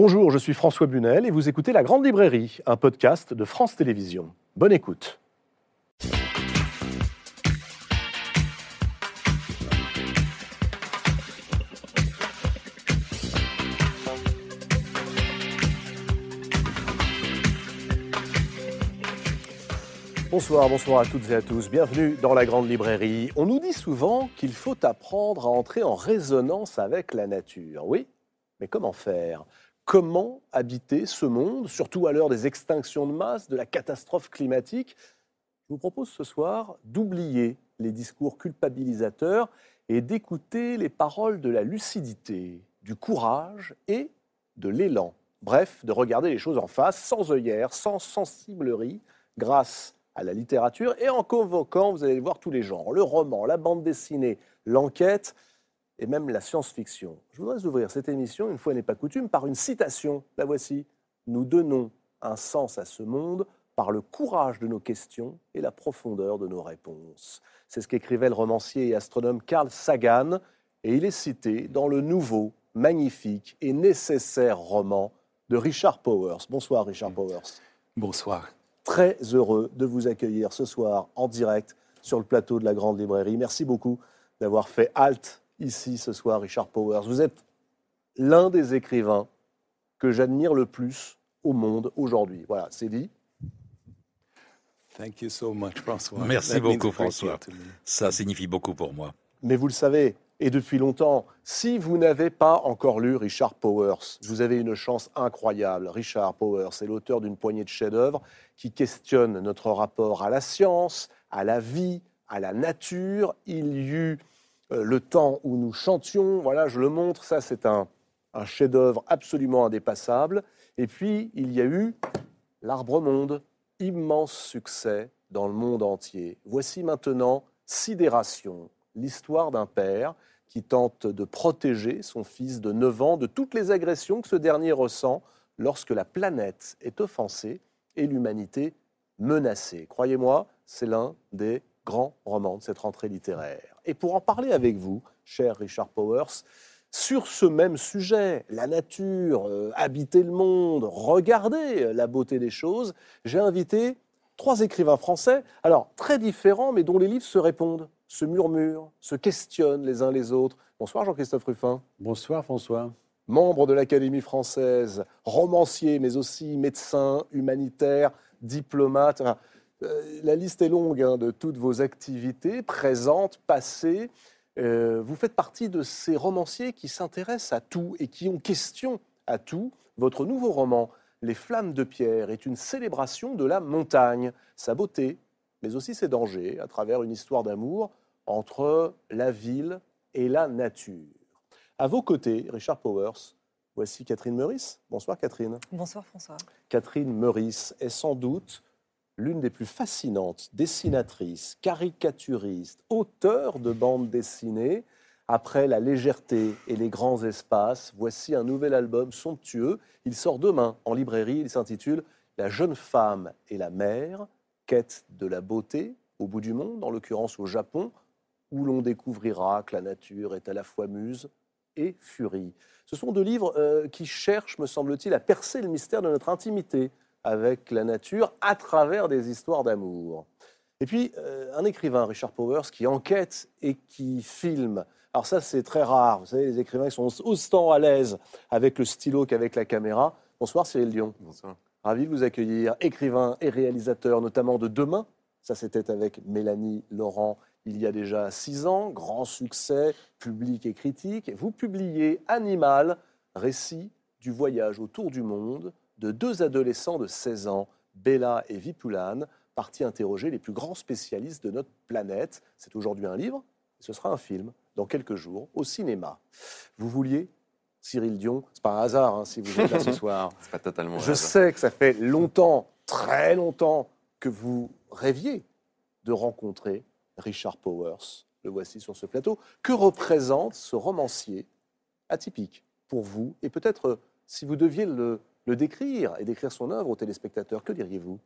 Bonjour, je suis François Bunel et vous écoutez La Grande Librairie, un podcast de France Télévisions. Bonne écoute. Bonsoir, bonsoir à toutes et à tous. Bienvenue dans la Grande Librairie. On nous dit souvent qu'il faut apprendre à entrer en résonance avec la nature. Oui, mais comment faire? Comment habiter ce monde, surtout à l'heure des extinctions de masse, de la catastrophe climatique Je vous propose ce soir d'oublier les discours culpabilisateurs et d'écouter les paroles de la lucidité, du courage et de l'élan. Bref, de regarder les choses en face, sans œillère, sans sensiblerie, grâce à la littérature et en convoquant, vous allez voir tous les genres, le roman, la bande dessinée, l'enquête et même la science-fiction. Je voudrais ouvrir cette émission, une fois n'est pas coutume, par une citation. La voici. Nous donnons un sens à ce monde par le courage de nos questions et la profondeur de nos réponses. C'est ce qu'écrivait le romancier et astronome Carl Sagan, et il est cité dans le nouveau, magnifique et nécessaire roman de Richard Powers. Bonsoir Richard Powers. Bonsoir très heureux de vous accueillir ce soir en direct sur le plateau de la Grande Librairie. Merci beaucoup d'avoir fait halte ici ce soir, Richard Powers. Vous êtes l'un des écrivains que j'admire le plus au monde aujourd'hui. Voilà, c'est dit. Thank you so much, François. Merci beaucoup, François. Ça signifie beaucoup pour moi. Mais vous le savez, et depuis longtemps. Si vous n'avez pas encore lu Richard Powers, vous avez une chance incroyable. Richard Powers est l'auteur d'une poignée de chefs-d'œuvre qui questionnent notre rapport à la science, à la vie, à la nature. Il y eut le temps où nous chantions, voilà, je le montre, ça c'est un, un chef-d'œuvre absolument indépassable. Et puis, il y a eu L'Arbre Monde, immense succès dans le monde entier. Voici maintenant Sidération, l'histoire d'un père qui tente de protéger son fils de 9 ans de toutes les agressions que ce dernier ressent lorsque la planète est offensée et l'humanité menacée. Croyez-moi, c'est l'un des grands romans de cette rentrée littéraire. Et pour en parler avec vous, cher Richard Powers, sur ce même sujet, la nature, euh, habiter le monde, regarder la beauté des choses, j'ai invité trois écrivains français, alors très différents, mais dont les livres se répondent se murmurent, se questionnent les uns les autres. Bonsoir Jean-Christophe Ruffin. Bonsoir François. Membre de l'Académie française, romancier, mais aussi médecin, humanitaire, diplomate. Euh, la liste est longue hein, de toutes vos activités, présentes, passées. Euh, vous faites partie de ces romanciers qui s'intéressent à tout et qui ont question à tout. Votre nouveau roman, Les Flammes de Pierre, est une célébration de la montagne, sa beauté, mais aussi ses dangers, à travers une histoire d'amour entre la ville et la nature. À vos côtés, Richard Powers, voici Catherine Meurice. Bonsoir Catherine. Bonsoir François. Catherine Meurice est sans doute l'une des plus fascinantes dessinatrices, caricaturistes, auteurs de bandes dessinées. Après la légèreté et les grands espaces, voici un nouvel album somptueux. Il sort demain en librairie. Il s'intitule La jeune femme et la mère quête de la beauté au bout du monde, en l'occurrence au Japon, où l'on découvrira que la nature est à la fois muse et furie. Ce sont deux livres euh, qui cherchent, me semble-t-il, à percer le mystère de notre intimité avec la nature à travers des histoires d'amour. Et puis, euh, un écrivain, Richard Powers, qui enquête et qui filme. Alors ça, c'est très rare. Vous savez, les écrivains sont autant à l'aise avec le stylo qu'avec la caméra. Bonsoir, Cyril Dion. Bonsoir. Ravi de vous accueillir, écrivain et réalisateur notamment de Demain. Ça, c'était avec Mélanie Laurent il y a déjà six ans. Grand succès, public et critique. Vous publiez Animal, récit du voyage autour du monde de deux adolescents de 16 ans, Bella et Vipulan, partis interroger les plus grands spécialistes de notre planète. C'est aujourd'hui un livre, ce sera un film dans quelques jours au cinéma. Vous vouliez Cyril Dion. C'est pas un hasard hein, si vous êtes là ce soir. C'est pas totalement. Je sais que ça fait longtemps, très longtemps, que vous rêviez de rencontrer Richard Powers. Le voici sur ce plateau. Que représente ce romancier atypique pour vous? Et peut-être, euh, si vous deviez le, décrire et décrire son œuvre aux téléspectateurs, que diriez-vous?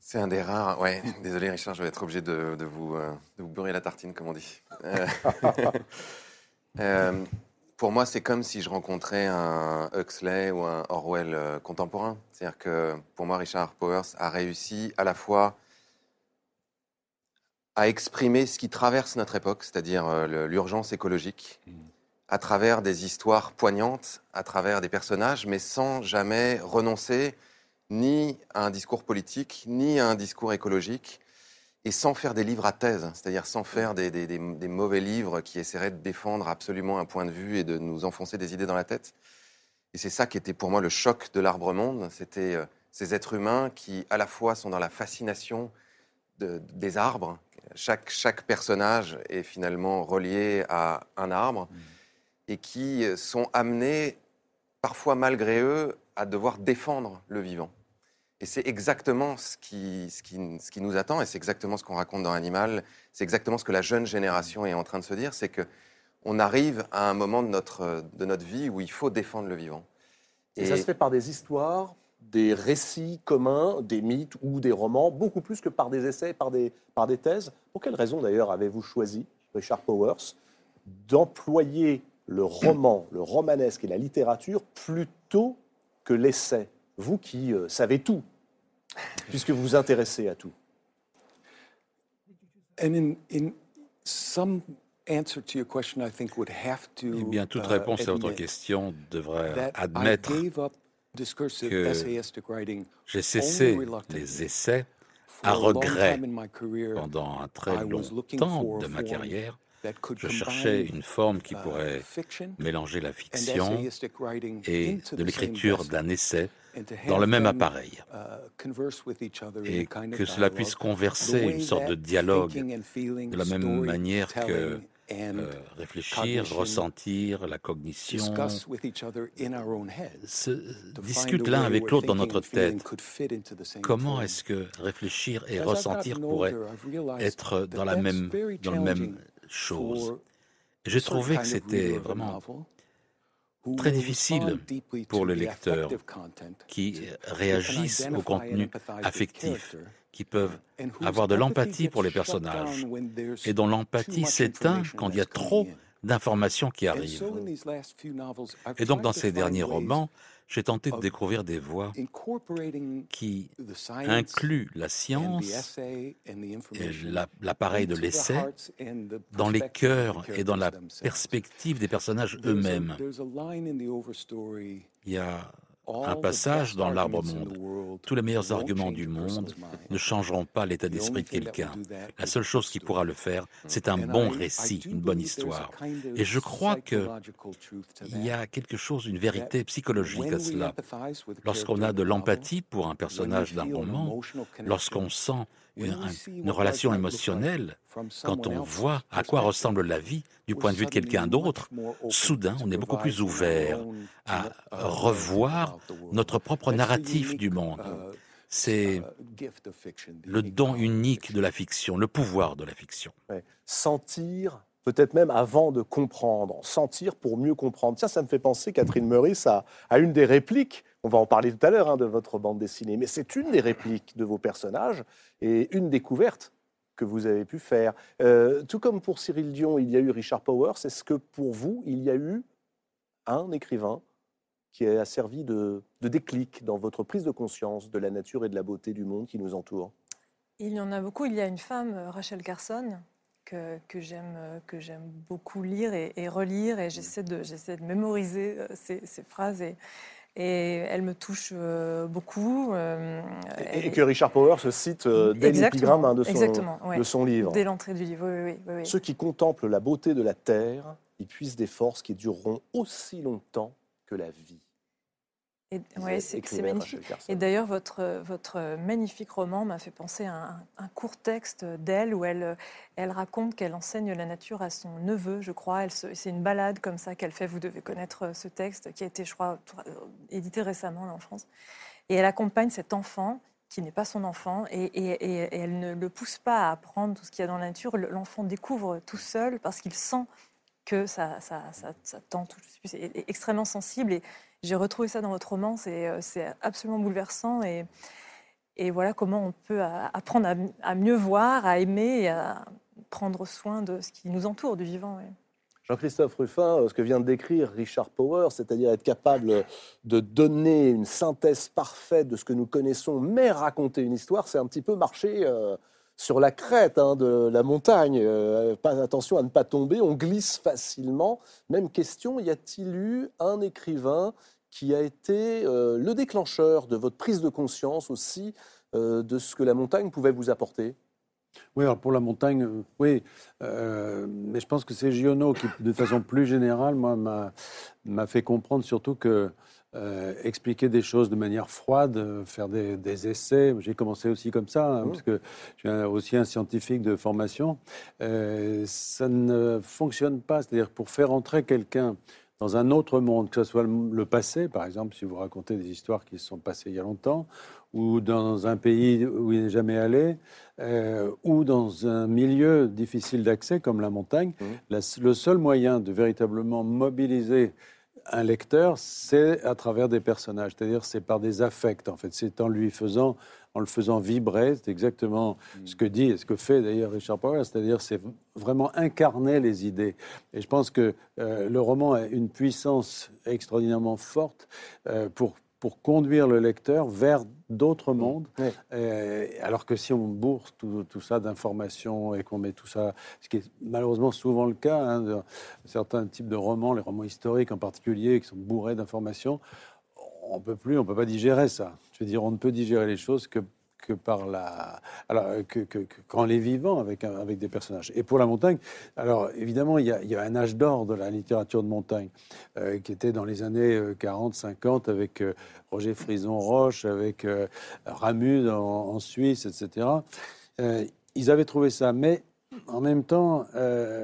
C'est un des rares. Ouais, désolé Richard, je vais être obligé de, vous, euh, de vous beurrer la tartine, comme on dit. Euh, pour moi, c'est comme si je rencontrais un Huxley ou un Orwell euh, contemporain. C'est-à-dire que pour moi, Richard Powers a réussi à la fois à exprimer ce qui traverse notre époque, c'est-à-dire euh, l'urgence écologique, mm. À travers des histoires poignantes, à travers des personnages, mais sans jamais renoncer ni à un discours politique, ni à un discours écologique, et sans faire des livres à thèse, c'est-à-dire sans faire des, mauvais livres qui essaieraient de défendre absolument un point de vue et de nous enfoncer des idées dans la tête. Et c'est ça qui était pour moi le choc de l'arbre-monde, c'était euh, ces êtres humains qui à la fois sont dans la fascination des arbres, chaque, chaque personnage est finalement relié à un arbre, mmh. Et qui sont amenés, parfois malgré eux, à devoir défendre le vivant. Et c'est exactement ce qui, ce, qui, ce qui, nous attend, et c'est exactement ce qu'on raconte dans Animal, c'est exactement ce que la jeune génération est en train de se dire, c'est que on arrive à un moment de notre, de notre vie où il faut défendre le vivant. Et, ça se fait par des histoires, des récits communs, des mythes ou des romans, beaucoup plus que par des essais, par des, par des thèses. Pour quelle raison d'ailleurs avez-vous choisi, Richard Powers, d'employer le roman, le romanesque et la littérature plutôt que l'essai Vous qui euh, savez tout puisque vous vous intéressez à tout. Eh bien, toute réponse à votre question devrait admettre que j'ai cessé les essais à regret pendant un très long temps de ma carrière. Je cherchais une forme qui uh, pourrait mélanger la fiction et de l'écriture d'un essai dans le même appareil. uh, et que cela puisse converser une sorte de dialogue de la même manière que euh, réfléchir, ressentir, la cognition, se discutent l'un avec l'autre dans notre tête. Comment est-ce que réfléchir et ressentir pourraient être dans la même, dans le même chose J'ai trouvé que c'était vraiment très difficile pour le lecteur qui réagissent au contenu affectif, qui peuvent avoir de l'empathie pour les personnages et dont l'empathie s'éteint quand il y a trop d'informations qui arrivent. Et donc dans ces derniers romans, j'ai tenté de découvrir des voies qui incluent la science et l'appareil de l'essai dans les cœurs et dans la perspective des personnages eux-mêmes. Il y a un passage dans l'arbre monde. Tous les meilleurs arguments du monde ne changeront pas l'état d'esprit de quelqu'un. La seule chose qui pourra le faire, c'est un bon récit, une bonne histoire. Et je crois qu'il y a quelque chose, une vérité psychologique à cela. Lorsqu'on a de l'empathie pour un personnage d'un roman, lorsqu'on sent une, relation émotionnelle, quand on voit à quoi ressemble la vie du point de vue de quelqu'un d'autre, soudain, on est beaucoup plus ouvert à revoir notre propre narratif du monde. C'est le don unique de la fiction, le pouvoir de la fiction. Sentir, peut-être même avant de comprendre, sentir pour mieux comprendre. Tiens, ça me fait penser, Catherine Meurice, à, à une des répliques on va en parler tout à l'heure hein, de votre bande dessinée, mais c'est une des répliques de vos personnages et une découverte que vous avez pu faire. Euh, tout comme pour Cyril Dion, il y a eu Richard Powers. Est-ce que pour vous, il y a eu un écrivain qui a servi de, déclic dans votre prise de conscience de la nature et de la beauté du monde qui nous entoure? Il y en a beaucoup. Il y a une femme, Rachel Carson, que, que j'aime beaucoup lire et, relire, et j'essaie de, de mémoriser ces, euh, ces phrases. Et, et elle me touche euh, beaucoup. Euh, et, que Richard Power se cite euh, dès l'épigramme hein, de, son, de son livre. Dès l'entrée du livre, oui, oui, Ceux qui contemplent la beauté de la terre, ils puissent des forces qui dureront aussi longtemps que la vie. Oui, c'est magnifique. Et d'ailleurs, votre, votre magnifique roman m'a fait penser à un, court texte d'elle où elle, elle raconte qu'elle enseigne la nature à son neveu, je crois. C'est une balade comme ça qu'elle fait. Vous devez connaître ce texte qui a été, je crois, édité récemment en France. Et elle accompagne cet enfant qui n'est pas son enfant et, et, elle ne le pousse pas à apprendre tout ce qu'il y a dans la nature. L'enfant découvre tout seul parce qu'il sent que ça, tente, est extrêmement sensible. Et, j'ai retrouvé ça dans votre roman, c'est euh, absolument bouleversant. Et, voilà comment on peut apprendre à, mieux voir, à aimer et à prendre soin de ce qui nous entoure, du vivant. Jean-Christophe Ruffin, euh, ce que vient de décrire Richard Power, c'est-à-dire être capable de donner une synthèse parfaite de ce que nous connaissons, mais raconter une histoire, c'est un petit peu marcher euh, sur la crête hein, de la montagne. Euh, pas, attention à ne pas tomber, on glisse facilement. Même question, y a-t-il eu un écrivain qui a été le déclencheur de votre prise de conscience aussi de ce que la montagne pouvait vous apporter? Oui, alors pour la montagne, euh, oui. Euh, mais je pense que c'est Giono qui, de façon plus générale, moi, m'a fait comprendre surtout que euh, expliquer des choses de manière froide, faire des, essais. J'ai commencé aussi comme ça, hein, mmh. parce que je suis aussi un scientifique de formation. ça ne fonctionne pas. C'est-à-dire pour faire entrer quelqu'un dans un autre monde, que ce soit le passé, par exemple, si vous racontez des histoires qui se sont passées il y a longtemps, ou dans un pays où il n'est jamais allé, euh, ou dans un milieu difficile d'accès comme la montagne, mmh. le seul moyen de véritablement mobiliser un lecteur, c'est à travers des personnages, c'est-à-dire c'est par des affects en fait, c'est en lui faisant, en le faisant vibrer, c'est exactement mmh. ce que dit et ce que fait d'ailleurs Richard Powell, c'est-à-dire c'est vraiment incarner les idées. Et je pense que euh, le roman a une puissance extraordinairement forte euh, pour pour conduire le lecteur vers d'autres mondes. Euh, alors que si on bourse tout, ça d'informations et qu'on met tout ça, ce qui est malheureusement souvent le cas, hein, de certains types de romans, les romans historiques en particulier, qui sont bourrés d'informations, on peut plus, on peut pas digérer ça. Je veux dire, on ne peut digérer les choses que que par la, alors que, que, qu'en les vivant avec avec des personnages. Et pour la montagne, alors évidemment, il y a, il y a un âge d'or de la littérature de montagne euh, qui était dans les années 40, euh, 50 avec euh, Roger Frison Roche, avec Ramus en, Suisse, etc. ils avaient trouvé ça, mais en même temps,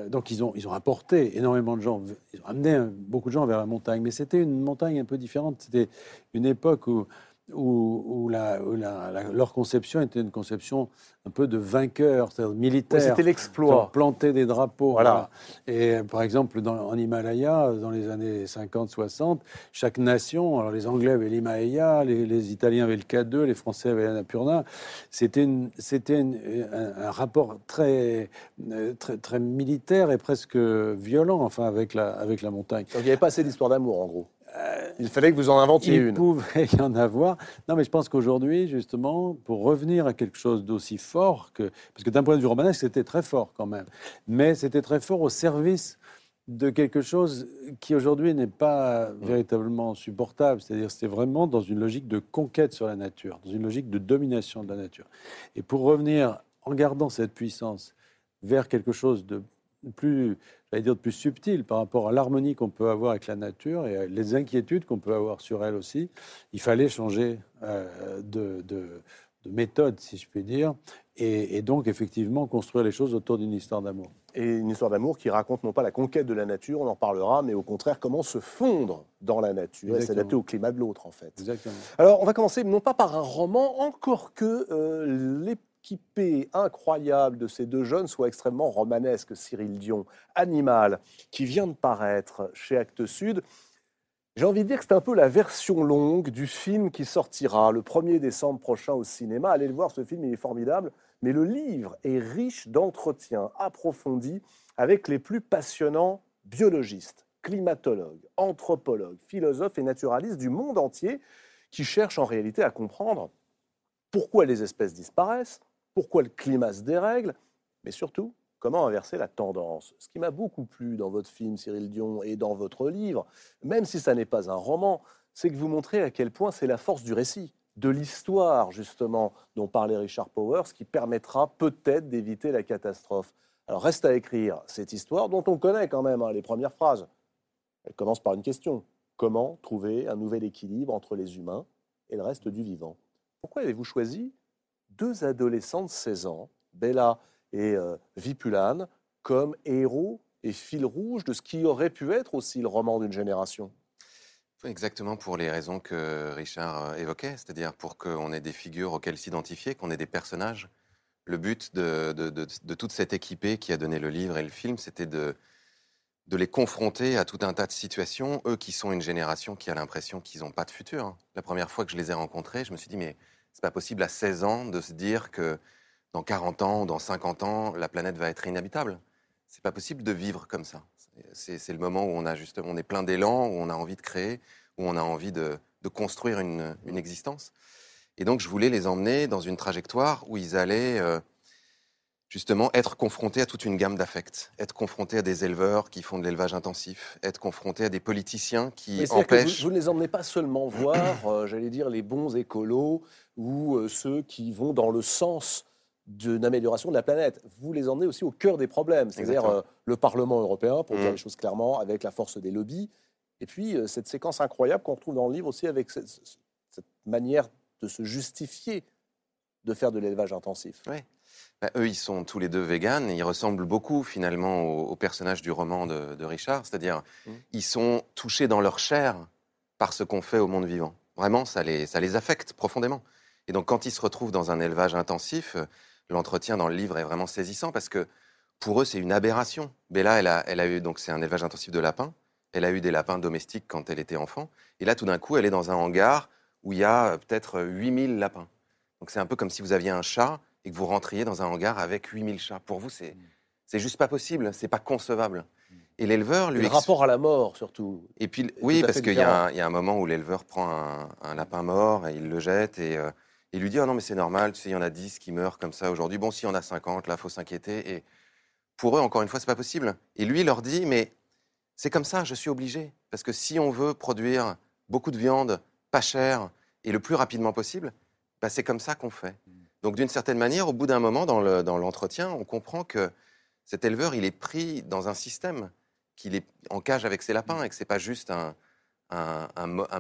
donc ils ont, ils ont apporté énormément de gens, ils ont amené beaucoup de gens vers la montagne, mais c'était une montagne un peu différente. C'était une époque où où, la, leur conception était une conception un peu de vainqueur, c'est-à-dire militaire. C'était l'exploit. Planter des drapeaux. Voilà. Et par exemple, dans, en Himalaya, dans les années 50-60, chaque nation, alors les Anglais avaient l'Himalaya, les, Italiens avaient le K2, les Français avaient l'Annapurna. C'était c'était un, un, rapport très, très, très militaire et presque violent, enfin, avec la, avec la montagne. Donc il n'y avait pas assez d'histoire d'amour, en gros. Il fallait que vous en inventiez une. Il pouvait y en avoir. Non, mais je pense qu'aujourd'hui, justement, pour revenir à quelque chose d'aussi fort que. Parce que d'un point de vue romanesque, c'était très fort quand même. Mais c'était très fort au service de quelque chose qui aujourd'hui n'est pas véritablement supportable. C'est-à-dire, c'était vraiment dans une logique de conquête sur la nature, dans une logique de domination de la nature. Et pour revenir, en gardant cette puissance vers quelque chose de plus, j'allais dire, de plus subtil par rapport à l'harmonie qu'on peut avoir avec la nature et les inquiétudes qu'on peut avoir sur elle aussi, il fallait changer euh, de, méthode, si je puis dire, et, donc effectivement construire les choses autour d'une histoire d'amour. Et une histoire d'amour qui raconte non pas la conquête de la nature, on en parlera, mais au contraire comment se fondre dans la nature et s'adapter au climat de l'autre en fait. Exactement. Alors on va commencer non pas par un roman, encore que euh, les incroyable de ces deux jeunes soit extrêmement romanesque. Cyril Dion, Animal, qui vient de paraître chez Actes Sud. J'ai envie de dire que c'est un peu la version longue du film qui sortira le 1er décembre prochain au cinéma. Allez le voir, ce film, il est formidable. Mais le livre est riche d'entretiens approfondis avec les plus passionnants biologistes, climatologues, anthropologues, philosophes et naturalistes du monde entier qui cherchent en réalité à comprendre pourquoi les espèces disparaissent, pourquoi le climat se dérègle, mais surtout comment inverser la tendance. Ce qui m'a beaucoup plu dans votre film, Cyril Dion, et dans votre livre, même si ça n'est pas un roman, c'est que vous montrez à quel point c'est la force du récit, de l'histoire, justement, dont parlait Richard Powers, qui permettra peut-être d'éviter la catastrophe. Alors reste à écrire cette histoire dont on connaît quand même hein, les premières phrases. Elle commence par une question. Comment trouver un nouvel équilibre entre les humains et le reste du vivant? Pourquoi avez-vous choisi deux adolescents de 16 ans, Bella et euh, Vipulane, comme héros et fil rouge de ce qui aurait pu être aussi le roman d'une génération. Exactement pour les raisons que Richard euh, évoquait, c'est-à-dire pour qu'on ait des figures auxquelles s'identifier, qu'on ait des personnages. Le but de, toute cette équipée qui a donné le livre et le film, c'était de, de les confronter à tout un tas de situations, eux qui sont une génération qui a l'impression qu'ils n'ont pas de futur. La première fois que je les ai rencontrés, je me suis dit, mais c'est pas possible à 16 ans de se dire que dans 40 ans ou dans 50 ans, la planète va être inhabitable. C'est pas possible de vivre comme ça. C'est le moment où on, est plein d'élan, où on a envie de créer, où on a envie de, construire une, existence. Et donc, je voulais les emmener dans une trajectoire où ils allaient euh, justement être confrontés à toute une gamme d'affects, être confrontés à des éleveurs qui font de l'élevage intensif, être confrontés à des politiciens qui empêchent. vous, ne les emmenez pas seulement voir, euh, j'allais dire, les bons écolos ou euh, ceux qui vont dans le sens d'une amélioration de la planète. Vous les emmenez aussi au cœur des problèmes, c'est-à-dire euh, le Parlement européen, pour dire mmh. les choses clairement, avec la force des lobbies, et puis cette séquence incroyable qu'on retrouve dans le livre aussi avec cette, cette manière de se justifier de faire de l'élevage intensif. Bah, eux, ils sont tous les deux véganes et ils ressemblent beaucoup finalement aux, personnages du roman de, Richard, c'est-à-dire mmh. ils sont touchés dans leur chair par ce qu'on fait au monde vivant. Vraiment, ça les, ça les affecte profondément. Et donc quand ils se retrouvent dans un élevage intensif, l'entretien dans le livre est vraiment saisissant parce que pour eux, c'est une aberration. Bella, elle a, elle a eu, donc c'est un élevage intensif de lapins. Elle a eu des lapins domestiques quand elle était enfant. Et là, tout d'un coup, elle est dans un hangar où il y a peut-être 8000 lapins. Donc c'est un peu comme si vous aviez un chat et que vous rentriez dans un hangar avec 8000 chats. Pour vous, c'est c'est juste pas possible, c'est pas concevable. Et l'éleveur lui. Le rapport à la mort, surtout. Et puis, oui, parce qu'il y, a un moment où l'éleveur prend un, lapin mort et il le jette et euh, il lui dit oh non, mais c'est normal, tu sais, il y en a 10 qui meurent comme ça aujourd'hui. Bon, s'il y en a 50, là, faut s'inquiéter. Et pour eux, encore une fois, c'est pas possible. Et lui, il leur dit mais c'est comme ça, je suis obligé. Parce que si on veut produire beaucoup de viande, pas chère et le plus rapidement possible, bah, c'est comme ça qu'on fait. Donc d'une certaine manière, au bout d'un moment dans l'entretien, on comprend que cet éleveur, il est pris dans un système, qu'il est en cage avec ses lapins et que ce n'est pas juste un,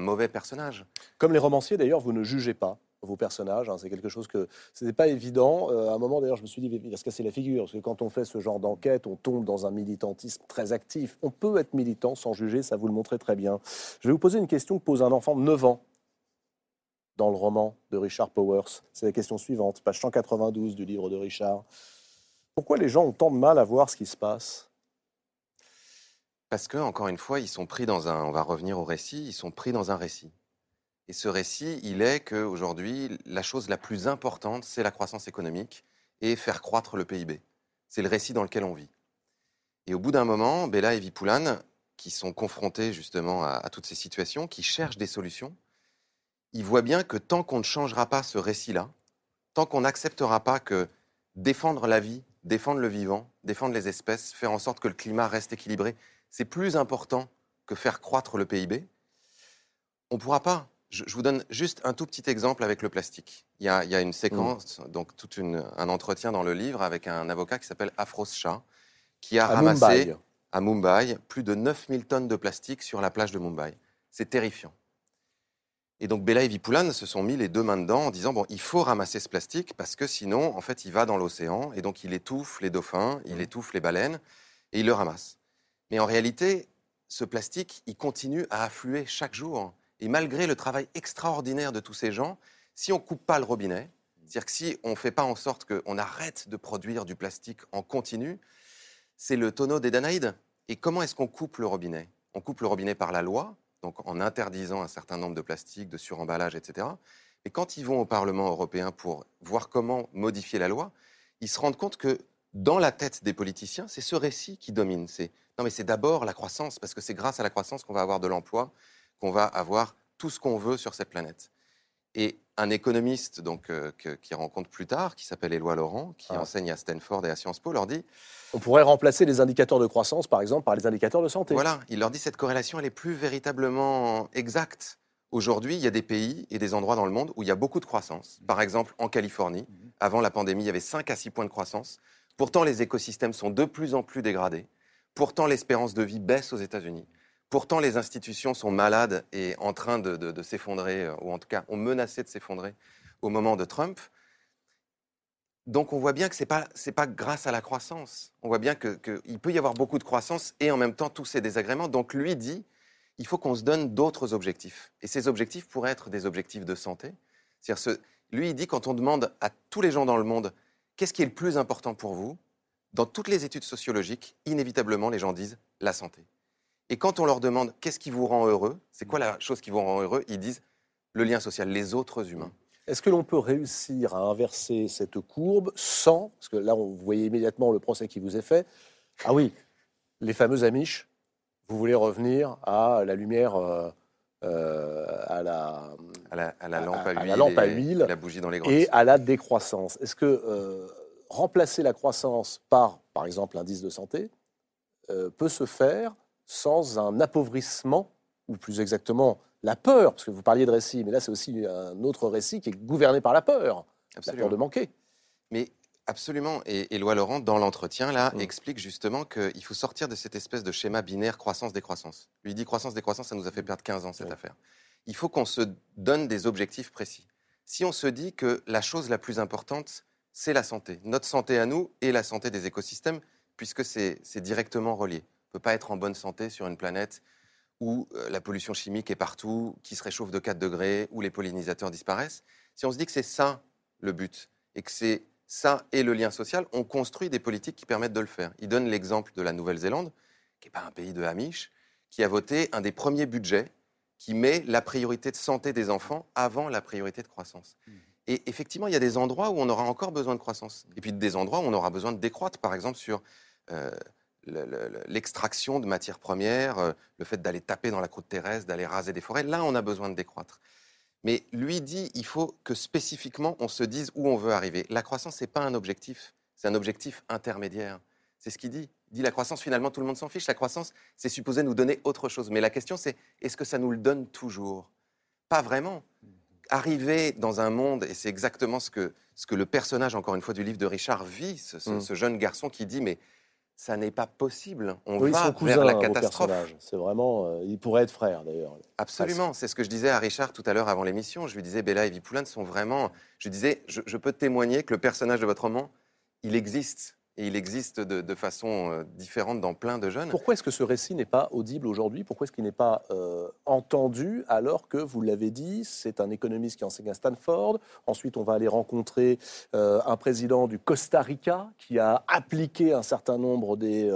mauvais personnage. Comme les romanciers, d'ailleurs, vous ne jugez pas vos personnages. Hein. c'est quelque chose que ce n'est pas évident. Euh, à un moment, d'ailleurs, je me suis dit, il va se casser la figure. Parce que quand on fait ce genre d'enquête, on tombe dans un militantisme très actif. On peut être militant sans juger, ça vous le montrez très bien. Je vais vous poser une question que pose un enfant de 9 ans dans le roman de Richard Powers C'est la question suivante, page 192 du livre de Richard. Pourquoi les gens ont tant de mal à voir ce qui se passe? Parce que, encore une fois, ils sont pris dans un. On va revenir au récit. Ils sont pris dans un récit. Et ce récit, il est qu'aujourd'hui, la chose la plus importante, c'est la croissance économique et faire croître le PIB. C'est le récit dans lequel on vit. Et au bout d'un moment, Bella et Vipoulane, qui sont confrontés justement à, à toutes ces situations, qui cherchent des solutions, il voit bien que tant qu'on ne changera pas ce récit-là, tant qu'on n'acceptera pas que défendre la vie, défendre le vivant, défendre les espèces, faire en sorte que le climat reste équilibré, c'est plus important que faire croître le PIB, on ne pourra pas. Je, vous donne juste un tout petit exemple avec le plastique. Il y a, une séquence, mm. donc tout un entretien dans le livre avec un avocat qui s'appelle Afros Shah, qui a ramassé à Mumbai plus de 9000 tonnes de plastique sur la plage de Mumbai. C'est terrifiant. Et donc Bella et Vipoulane se sont mis les deux mains dedans en disant bon, il faut ramasser ce plastique parce que sinon, en fait, il va dans l'océan et donc il étouffe les dauphins, il étouffe les baleines et il le ramasse. Mais en réalité, ce plastique, il continue à affluer chaque jour. Et malgré le travail extraordinaire de tous ces gens, si on coupe pas le robinet, c'est-à-dire que si on ne fait pas en sorte qu'on arrête de produire du plastique en continu, c'est le tonneau des Danaïdes. Et comment est-ce qu'on coupe le robinet? On coupe le robinet par la loi, donc en interdisant un certain nombre de plastiques, de suremballage, etc. Et quand ils vont au Parlement européen pour voir comment modifier la loi, ils se rendent compte que dans la tête des politiciens, c'est ce récit qui domine. C'est non, mais c'est d'abord la croissance, parce que c'est grâce à la croissance qu'on va avoir de l'emploi, qu'on va avoir tout ce qu'on veut sur cette planète. Et un économiste donc, euh, qui rencontre plus tard, qui s'appelle Éloi Laurent, qui ah. enseigne à Stanford et à Sciences Po, leur dit On pourrait remplacer les indicateurs de croissance, par exemple, par les indicateurs de santé. Voilà, il leur dit cette corrélation, elle est plus véritablement exacte. Aujourd'hui, il y a des pays et des endroits dans le monde où il y a beaucoup de croissance. Par exemple, en Californie, mhm. avant la pandémie, il y avait 5 à 6 points de croissance. Pourtant, les écosystèmes sont de plus en plus dégradés. Pourtant, l'espérance de vie baisse aux États-Unis. Pourtant, les institutions sont malades et en train de, s'effondrer, euh, ou en tout cas ont menacé de s'effondrer au moment de Trump. Donc on voit bien que ce n'est pas, pas grâce à la croissance. On voit bien qu'il peut y avoir beaucoup de croissance et en même temps tous ces désagréments. Donc lui dit, il faut qu'on se donne d'autres objectifs. Et ces objectifs pourraient être des objectifs de santé. Ce, lui, il dit, quand on demande à tous les gens dans le monde, qu'est-ce qui est le plus important pour vous? Dans toutes les études sociologiques, inévitablement, les gens disent la santé. Et quand on leur demande qu'est-ce qui vous rend heureux, c'est quoi la chose qui vous rend heureux, ils disent le lien social, les autres humains. Est-ce que l'on peut réussir à inverser cette courbe sans, parce que là, vous voyez immédiatement le procès qui vous est fait, ah oui, les fameux Amish, Vous voulez revenir à la lumière, euh, euh, à, la, à, la, lampe à, huile, la lampe la bougie dans les et à la décroissance. Est-ce que remplacer la croissance par, par exemple, l'indice de santé peut se faire sans un appauvrissement, ou plus exactement la peur, parce que vous parliez de récit, mais là c'est aussi un autre récit qui est gouverné par la peur, la peur de manquer. Mais absolument, et Éloi Laurent, dans l'entretien, là, mm. explique justement qu'il faut sortir de cette espèce de schéma binaire croissance-décroissance. Lui dit croissance-décroissance, ça nous a fait perdre 15 ans cette affaire. Il faut qu'on se donne des objectifs précis. Si on se dit que la chose la plus importante, c'est la santé, notre santé à nous et la santé des écosystèmes, puisque c'est directement relié. On ne peut pas être en bonne santé sur une planète où euh, la pollution chimique est partout, qui se réchauffe de 4 degrés, où les pollinisateurs disparaissent. Si on se dit que c'est ça le but, et que c'est ça et le lien social, on construit des politiques qui permettent de le faire. Il donne l'exemple de la Nouvelle-Zélande, qui n'est pas un pays de Hamish, qui a voté un des premiers budgets qui met la priorité de santé des enfants avant la priorité de croissance. Mmh. Et effectivement, il y a des endroits où on aura encore besoin de croissance. Et puis des endroits où on aura besoin de décroître, par exemple sur euh, l'extraction de matières premières, euh, le fait d'aller taper dans la croûte terrestre, d'aller raser des forêts, là on a besoin de décroître. Mais lui dit, il faut que spécifiquement on se dise où on veut arriver. La croissance, n'est pas un objectif, c'est un objectif intermédiaire. C'est ce qu'il dit. Il dit la croissance, finalement, tout le monde s'en fiche. La croissance, c'est supposé nous donner autre chose. Mais la question, c'est est-ce que ça nous le donne toujours? Pas vraiment. Arriver dans un monde, et c'est exactement ce que, ce que le personnage, encore une fois, du livre de Richard vit, ce, mm. ce jeune garçon qui dit, mais ça n'est pas possible. On va vers la catastrophe. C'est vraiment, euh, il pourrait être frère d'ailleurs. Absolument, c'est ce que je disais à Richard tout à l'heure avant l'émission. Je lui disais, Bella et Vipoulin sont vraiment. Je disais, je, peux témoigner que le personnage de votre roman, il existe et il existe de, façon euh, différente dans plein de jeunes. Pourquoi est-ce que ce récit n'est pas audible aujourd'hui? Pourquoi est-ce qu'il n'est pas euh, entendu alors que, vous l'avez dit, c'est un économiste qui enseigne à Stanford. Ensuite, on va aller rencontrer euh, un président du Costa Rica qui a appliqué un certain nombre des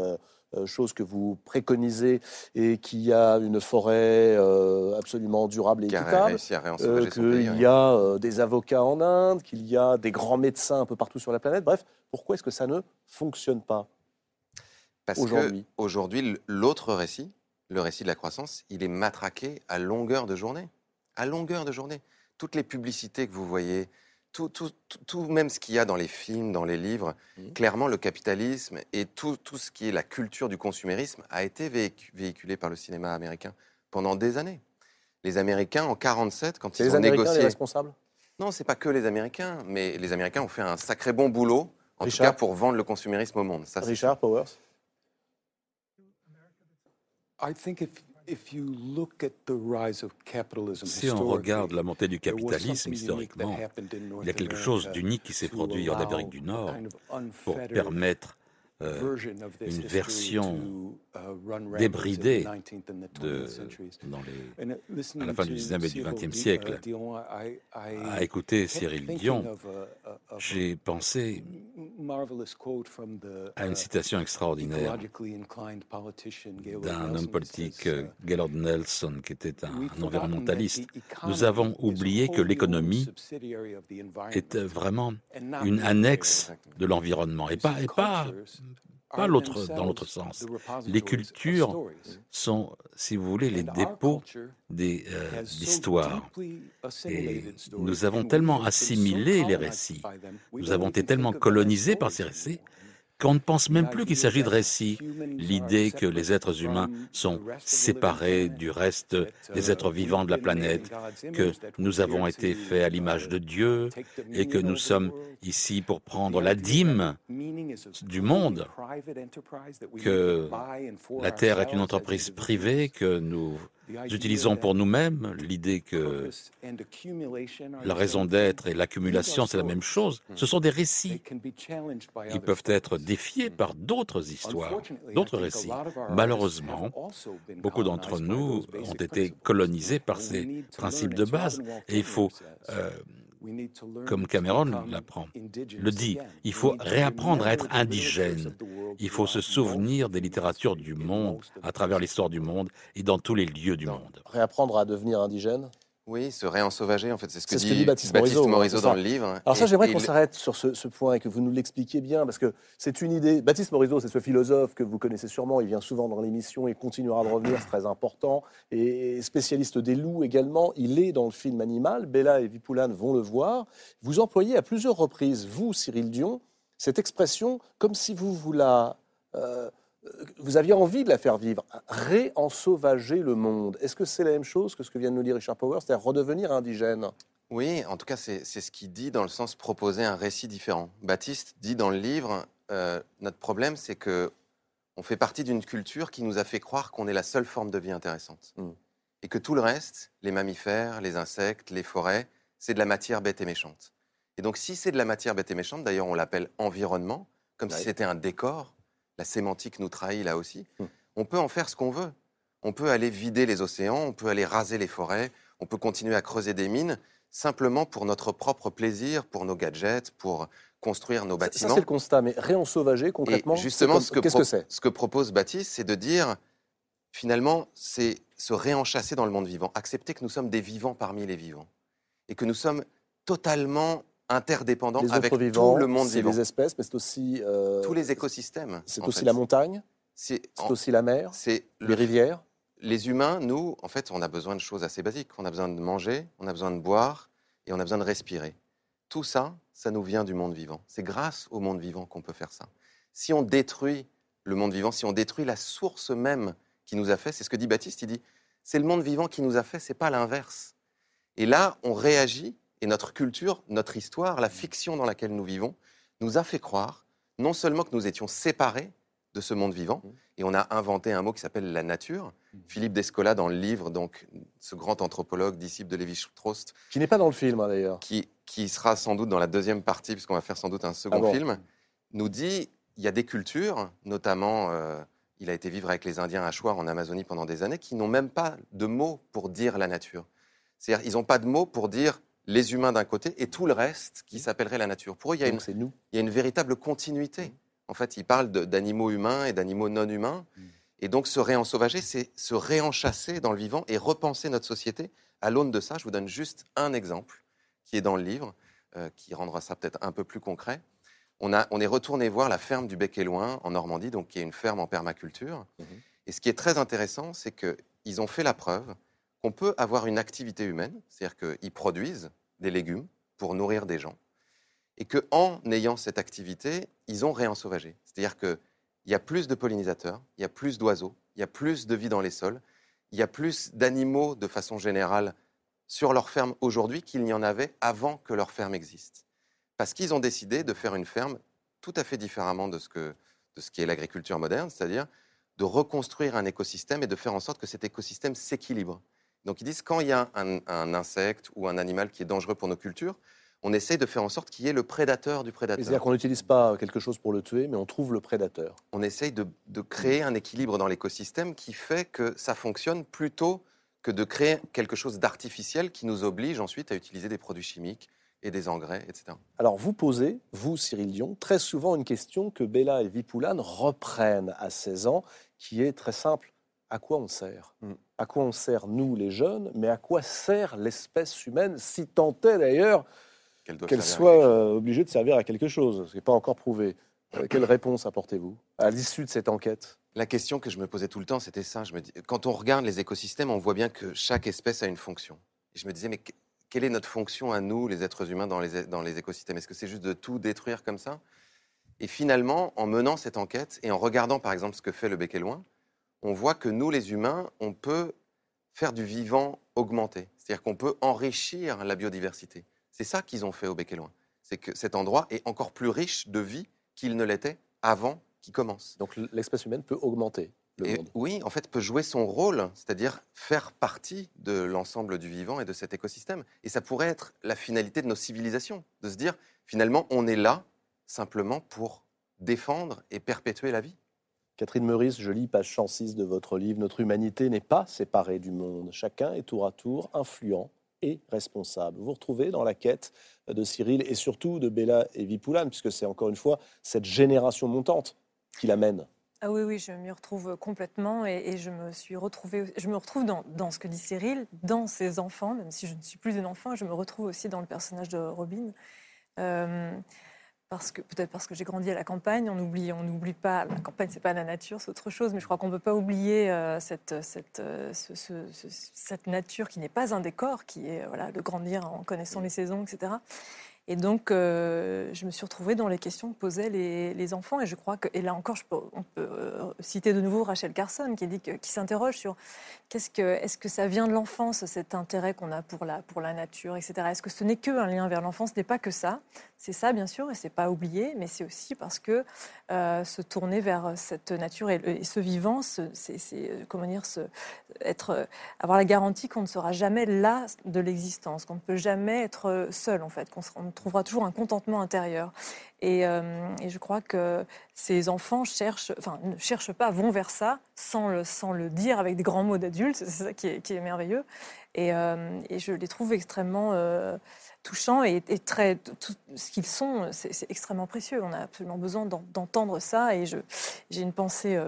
euh, chose que vous préconisez et qui a une forêt euh, absolument durable et équitable, euh, qu'il y a des avocats en Inde, qu'il y a des grands médecins un peu partout sur la planète. Bref, pourquoi est-ce que ça ne fonctionne pas Parce aujourd'hui? aujourd'hui, l'autre récit, le récit de la croissance, il est matraqué à longueur de journée. À longueur de journée. Toutes les publicités que vous voyez, tout, tout, tout, même ce qu'il y a dans les films, dans les livres, mmh. clairement, le capitalisme et tout, tout, ce qui est la culture du consumérisme a été véhiculé par le cinéma américain pendant des années. Les Américains, en 47, quand ils les ont Américains négocié... Les responsables? Non, c'est pas que les Américains, mais les Américains ont fait un sacré bon boulot, en tout cas pour vendre le consumérisme au monde. Ça, Richard Powers I think if si on regarde la montée du capitalisme historiquement, il y a quelque chose d'unique qui s'est produit en Amérique du Nord pour permettre euh, une version uh, débridée de, dans les, à la fin du 19e et du 20e siècle. À écouter Cyril Dion, j'ai pensé à une citation extraordinaire d'un homme politique, Gaylord Nelson, qui était un environnementaliste. Nous avons oublié que l'économie est vraiment une annexe de l'environnement et pas, et pas pas dans l'autre sens. Les cultures sont, si vous voulez, les dépôts des euh. Et nous avons tellement assimilé les récits, nous avons été tellement colonisés par ces récits qu'on ne pense même plus qu'il s'agit de récits. L'idée que les êtres humains sont séparés du reste des êtres vivants de la planète, que nous avons été faits à l'image de Dieu et que nous sommes ici pour prendre la dîme du monde, que la Terre est une entreprise privée, que nous utilisons pour nous-mêmes l'idée que la raison d'être et l'accumulation, c'est la même chose. Ce sont des récits. Ils peuvent être défiés par d'autres histoires, d'autres récits. Malheureusement, beaucoup d'entre nous ont été colonisés par ces principes de base et il faut euh, comme Cameron l'apprend, le dit, il faut réapprendre à être indigène. Il faut se souvenir des littératures du monde, à travers l'histoire du monde et dans tous les lieux du monde. Réapprendre à devenir indigène Oui, se réensauvager, en fait, c'est ce que, dit, Baptiste, Morisot, dans le livre. Alors ça, j'aimerais qu'on s'arrête sur ce, point et que vous nous l'expliquiez bien, parce que c'est une idée. Baptiste Morisot, c'est ce philosophe que vous connaissez sûrement, il vient souvent dans l'émission et continuera de revenir, c'est très important. Et spécialiste des loups également, il est dans le film Animal, Bella et Vipoulane vont le voir. Vous employez à plusieurs reprises, vous, Cyril Dion, cette expression comme si vous vous la... Euh, vous aviez envie de la faire vivre, réensauvager le monde. Est-ce que c'est la même chose que ce que vient de nous dire Richard Powers, c'est-à-dire redevenir indigène? Oui, en tout cas, c'est ce qu'il dit dans le sens proposer un récit différent. Baptiste dit dans le livre, euh, notre problème, c'est que on fait partie d'une culture qui nous a fait croire qu'on est la seule forme de vie intéressante. Hmm. Et que tout le reste, les mammifères, les insectes, les forêts, c'est de la matière bête et méchante. Et donc, si c'est de la matière bête et méchante, d'ailleurs, on l'appelle environnement, comme si c'était un décor, la sémantique nous trahit là aussi, hmm. on peut en faire ce qu'on veut. On peut aller vider les océans, on peut aller raser les forêts, on peut continuer à creuser des mines, simplement pour notre propre plaisir, pour nos gadgets, pour construire nos bâtiments. Ça, c'est le constat, mais réensauvager concrètement, justement, ce que, c'est Ce que propose Baptiste, c'est de dire, finalement, c'est se réenchasser dans le monde vivant, accepter que nous sommes des vivants parmi les vivants, et que nous sommes totalement interdépendants avec tout le monde vivant. C'est les espèces, mais c'est aussi... Euh, Tous les écosystèmes. C'est aussi la montagne, c'est aussi la mer, c'est les rivières. Les humains, nous, en fait, on a besoin de choses assez basiques. On a besoin de manger, on a besoin de boire et on a besoin de respirer. Tout ça, ça nous vient du monde vivant. C'est grâce au monde vivant qu'on peut faire ça. Si on détruit le monde vivant, si on détruit la source même qui nous a fait, c'est ce que dit Baptiste, il dit, c'est le monde vivant qui nous a fait, c'est pas l'inverse. Et là, on réagit et notre culture, notre histoire, la fiction dans laquelle nous vivons, nous a fait croire non seulement que nous étions séparés de ce monde vivant, mmh. et on a inventé un mot qui s'appelle la nature. Mmh. Philippe Descola, dans le livre, donc ce grand anthropologue, disciple de Lévi-Strauss, qui n'est pas dans le film hein, d'ailleurs, qui, qui sera sans doute dans la deuxième partie, puisqu'on va faire sans doute un second ah film, nous dit il y a des cultures, notamment, euh, il a été vivre avec les Indiens à Chouar en Amazonie pendant des années, qui n'ont même pas de mots pour dire la nature. C'est-à-dire, ils n'ont pas de mots pour dire les humains d'un côté et tout le reste qui s'appellerait la nature. Pour eux, il y a, une, nous. Il y a une véritable continuité. En fait, ils parlent d'animaux humains et d'animaux non humains. Et donc, se réensauvager, c'est se réenchasser dans le vivant et repenser notre société à l'aune de ça. Je vous donne juste un exemple qui est dans le livre, euh, qui rendra ça peut-être un peu plus concret. On, a, on est retourné voir la ferme du Bec Loin en Normandie, donc qui est une ferme en permaculture. Mm-hmm. Et ce qui est très intéressant, c'est qu'ils ont fait la preuve on peut avoir une activité humaine, c'est-à-dire qu'ils produisent des légumes pour nourrir des gens, et qu'en ayant cette activité, ils ont réensauvagé. C'est-à-dire qu'il y a plus de pollinisateurs, il y a plus d'oiseaux, il y a plus de vie dans les sols, il y a plus d'animaux de façon générale sur leur ferme aujourd'hui qu'il n'y en avait avant que leur ferme existe. Parce qu'ils ont décidé de faire une ferme tout à fait différemment de ce, que, de ce qui est l'agriculture moderne, c'est-à-dire de reconstruire un écosystème et de faire en sorte que cet écosystème s'équilibre. Donc ils disent quand il y a un, insecte ou un animal qui est dangereux pour nos cultures, on essaie de faire en sorte qu'il y ait le prédateur du prédateur. C'est-à-dire qu'on n'utilise pas quelque chose pour le tuer, mais on trouve le prédateur. On essaye de, créer un équilibre dans l'écosystème qui fait que ça fonctionne plutôt que de créer quelque chose d'artificiel qui nous oblige ensuite à utiliser des produits chimiques et des engrais, etc. Alors vous posez, vous Cyril Dion, très souvent une question que Bella et Vipoulane reprennent à 16 ans, qui est très simple. À quoi on sert mm à quoi on sert, nous, les jeunes, mais à quoi sert l'espèce humaine, si tant est d'ailleurs qu'elle soit euh, obligée de servir à quelque chose, ce n'est pas encore prouvé. Euh, quelle réponse apportez-vous à l'issue de cette enquête? La question que je me posais tout le temps, c'était ça. Je me dis, quand on regarde les écosystèmes, on voit bien que chaque espèce a une fonction. Et je me disais, mais quelle est notre fonction à nous, les êtres humains, dans les, dans les écosystèmes? Est-ce que c'est juste de tout détruire comme ça? Et finalement, en menant cette enquête et en regardant par exemple ce que fait le bec et loin, on voit que nous, les humains, on peut faire du vivant augmenté. C'est-à-dire qu'on peut enrichir la biodiversité. C'est ça qu'ils ont fait au Bec et Loin. C'est que cet endroit est encore plus riche de vie qu'il ne l'était avant qu'il commence. Donc l'espèce humaine peut augmenter. Le monde. Oui, en fait, peut jouer son rôle, c'est-à-dire faire partie de l'ensemble du vivant et de cet écosystème. Et ça pourrait être la finalité de nos civilisations, de se dire, finalement, on est là simplement pour défendre et perpétuer la vie. Catherine Meurice, je lis page 106 de votre livre. Notre humanité n'est pas séparée du monde. Chacun est tour à tour influent et responsable. Vous retrouvez dans la quête de Cyril et surtout de Bella et Vipoulane, puisque c'est encore une fois cette génération montante qui l'amène. Ah oui, oui, je m'y retrouve complètement et, je me suis retrouvée, je me retrouve dans, dans, ce que dit Cyril, dans ses enfants, même si je ne suis plus un enfant, je me retrouve aussi dans le personnage de Robin. Euh, parce que peut-être parce que j'ai grandi à la campagne, on oublie, on n'oublie pas. La campagne, c'est pas la nature, c'est autre chose. Mais je crois qu'on ne peut pas oublier euh, cette, cette, euh, cette nature qui n'est pas un décor, qui est voilà de grandir en connaissant les saisons, etc. Et donc, euh, je me suis retrouvée dans les questions que posaient les, enfants. Et je crois que, et là encore, on peut euh, citer de nouveau Rachel Carson, qui, qui s'interroge sur qu'est-ce que, est-ce que ça vient de l'enfance, cet intérêt qu'on a pour la, pour la nature, etc. Est-ce que ce n'est qu'un lien vers l'enfance? Ce n'est pas que ça. C'est ça, bien sûr, et c'est pas oublié, mais c'est aussi parce que euh, se tourner vers cette nature et, ce vivant, c'est, comment dire, être, avoir la garantie qu'on ne sera jamais là de l'existence, qu'on ne peut jamais être seul, en fait, qu'on trouvera toujours un contentement intérieur. Euh, et, je crois que ces enfants cherchent, enfin, ne cherchent pas, vont vers ça sans le, sans le dire avec des grands mots d'adultes. C'est ça qui est, merveilleux. Et, euh, et, je les trouve extrêmement euh, touchants et, très. Tout ce qu'ils sont, c'est extrêmement précieux. On a absolument besoin d'entendre ça. Et j'ai une pensée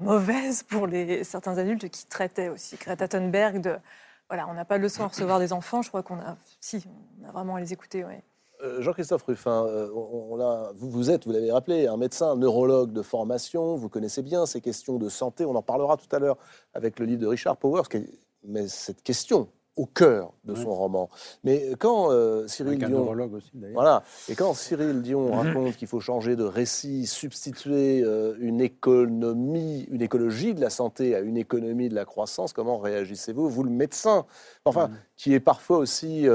mauvaise pour les, certains adultes qui traitaient aussi Greta Thunberg de. Voilà, on n'a pas le soin de recevoir des enfants. Je crois qu'on a. Si, on a vraiment à les écouter, oui. Euh, Jean-Christophe Ruffin, euh, vous, êtes, vous l'avez rappelé, un médecin, un neurologue de formation, vous connaissez bien ces questions de santé, on en parlera tout à l'heure avec le livre de Richard Powers, qui met cette question au cœur de son roman. Mais quand euh, Cyril Dion, aussi, voilà, et quand Cyril Dion raconte qu'il faut changer de récit, substituer une économie, une écologie de la santé à une économie de la croissance, comment réagissez-vous, vous le médecin, enfin, mm. qui est parfois aussi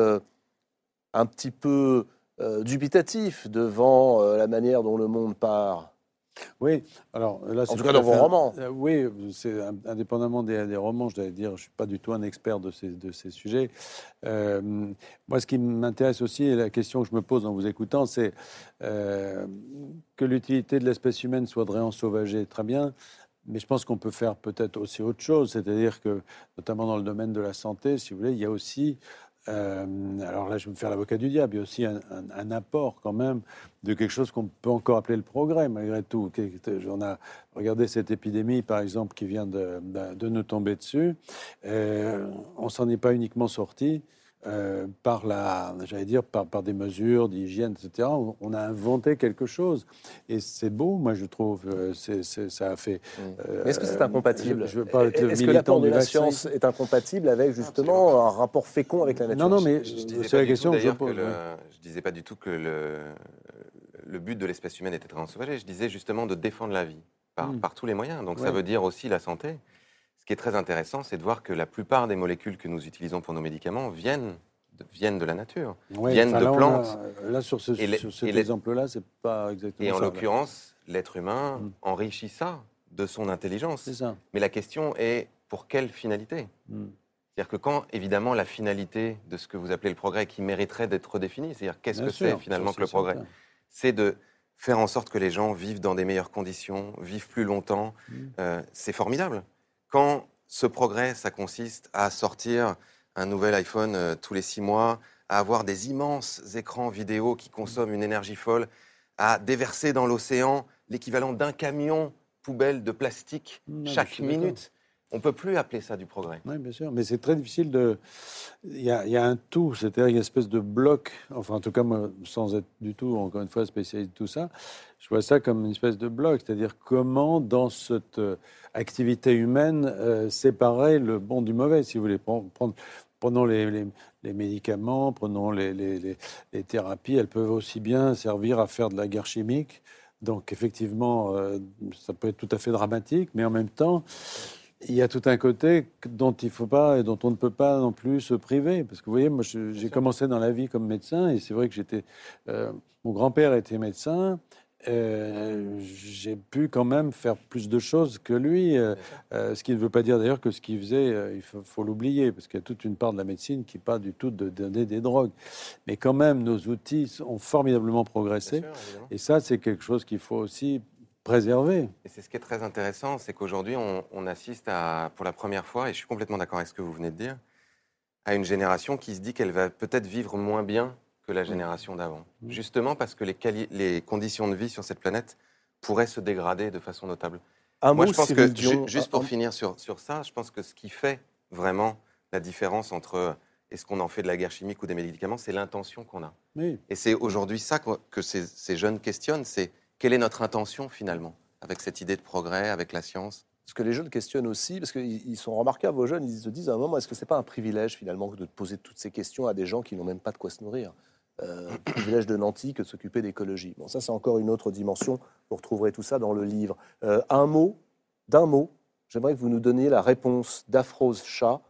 un petit peu euh, dubitatif devant euh, la manière dont le monde part. Oui, alors là, en tout cas dans vos romans. Euh, oui, c'est indépendamment des, romans, je dois dire, je ne suis pas du tout un expert de ces, de ces sujets. moi, ce qui m'intéresse aussi, et la question que je me pose en vous écoutant, c'est que l'utilité de l'espèce humaine soit de réensauvager, très bien. Mais je pense qu'on peut faire peut-être aussi autre chose, c'est-à-dire que, notamment dans le domaine de la santé, si vous voulez, il y a aussi euh, alors là, je vais me faire l'avocat du diable. Il y a aussi un, apport quand même de quelque chose qu'on peut encore appeler le progrès, malgré tout. On a regardé cette épidémie, par exemple, qui vient de, de nous tomber dessus. Euh, on s'en est pas uniquement sorti euh, par la, j'allais dire, par, par, des mesures d'hygiène, etc. On, a inventé quelque chose. Et c'est beau, moi, je trouve. Euh, c'est, ça a fait. Mmh. Euh, Est-ce que c'est incompatible je, veux pas être Est-ce que l'apport de la science est incompatible avec, justement, un rapport fécond avec la nature Non, non, mais c'est la question que je pose. Le, Je disais pas du tout que le, le but de l'espèce humaine était de sauvager. Je disais justement de défendre la vie par, mmh. par tous les moyens. Donc ça veut dire aussi la santé. Ce qui est très intéressant, c'est de voir que la plupart des molécules que nous utilisons pour nos médicaments viennent de, viennent de la nature, viennent de plantes. là, sur, ce, cet exemple-là, c'est pas exactement Et en l'occurrence, l'être humain mm. enrichit ça de son intelligence. Ça. Mais la question est, pour quelle finalité? Mm. C'est-à-dire que quand, évidemment, la finalité de ce que vous appelez le progrès, qui mériterait d'être redéfinie, c'est-à-dire qu'est-ce que c'est finalement que le progrès C'est de faire en sorte que les gens vivent dans des meilleures conditions, vivent plus longtemps. Mm. Euh, c'est formidable quand ce progrès, ça consiste à sortir un nouvel iPhone euh, tous les six mois, à avoir des immenses écrans vidéo qui consomment une énergie folle, à déverser dans l'océan l'équivalent d'un camion poubelle de plastique chaque minute. On ne peut plus appeler ça du progrès. Oui, bien sûr, mais c'est très difficile de. Il y, a, un tout, c'est-à-dire une espèce de bloc, enfin en tout cas, sans être du tout, encore une fois, spécialiste de tout ça, je vois ça comme une espèce de bloc, c'est-à-dire comment, dans cette euh, activité humaine, euh, séparer le bon du mauvais, si vous voulez. Prendre, prenons les, médicaments, prenons les, les, thérapies, elles peuvent aussi bien servir à faire de la guerre chimique. Donc effectivement, euh, ça peut être tout à fait dramatique, mais en même temps, il y a tout un côté dont il faut pas et dont on ne peut pas non plus se priver. Parce que vous voyez, moi, j'ai commencé dans la vie comme médecin et c'est vrai que j'étais. Euh, mon grand-père était médecin. Euh, j'ai pu quand même faire plus de choses que lui, euh, ce qui ne veut pas dire d'ailleurs que ce qu'il faisait, il faut, l'oublier, parce qu'il y a toute une part de la médecine qui n'est pas du tout de donner des drogues. Mais quand même, nos outils ont formidablement progressé, et ça, c'est quelque chose qu'il faut aussi préserver. Et c'est ce qui est très intéressant, c'est qu'aujourd'hui, on, assiste à, pour la première fois, et je suis complètement d'accord avec ce que vous venez de dire, à une génération qui se dit qu'elle va peut-être vivre moins bien que la génération d'avant. Mmh. Justement parce que les, les, conditions de vie sur cette planète pourraient se dégrader de façon notable. Un Moi, je pense que, juste pour finir sur, sur ça, je pense que ce qui fait vraiment la différence entre est-ce qu'on en fait de la guerre chimique ou des médicaments, c'est l'intention qu'on a. Et c'est aujourd'hui ça que, ces, ces, jeunes questionnent, c'est quelle est notre intention finalement avec cette idée de progrès, avec la science? Ce que les jeunes questionnent aussi, parce qu'ils sont remarquables, vos jeunes, ils se disent à un moment, est-ce que ce n'est pas un privilège finalement de poser toutes ces questions à des gens qui n'ont même pas de quoi se nourrir? Euh, privilège de Nanty que de s'occuper d'écologie. Bon, ça, c'est encore une autre dimension. Vous retrouverez tout ça dans le livre. Euh, un mot, d'un mot, j'aimerais que vous nous donniez la réponse d'Afrose Chat,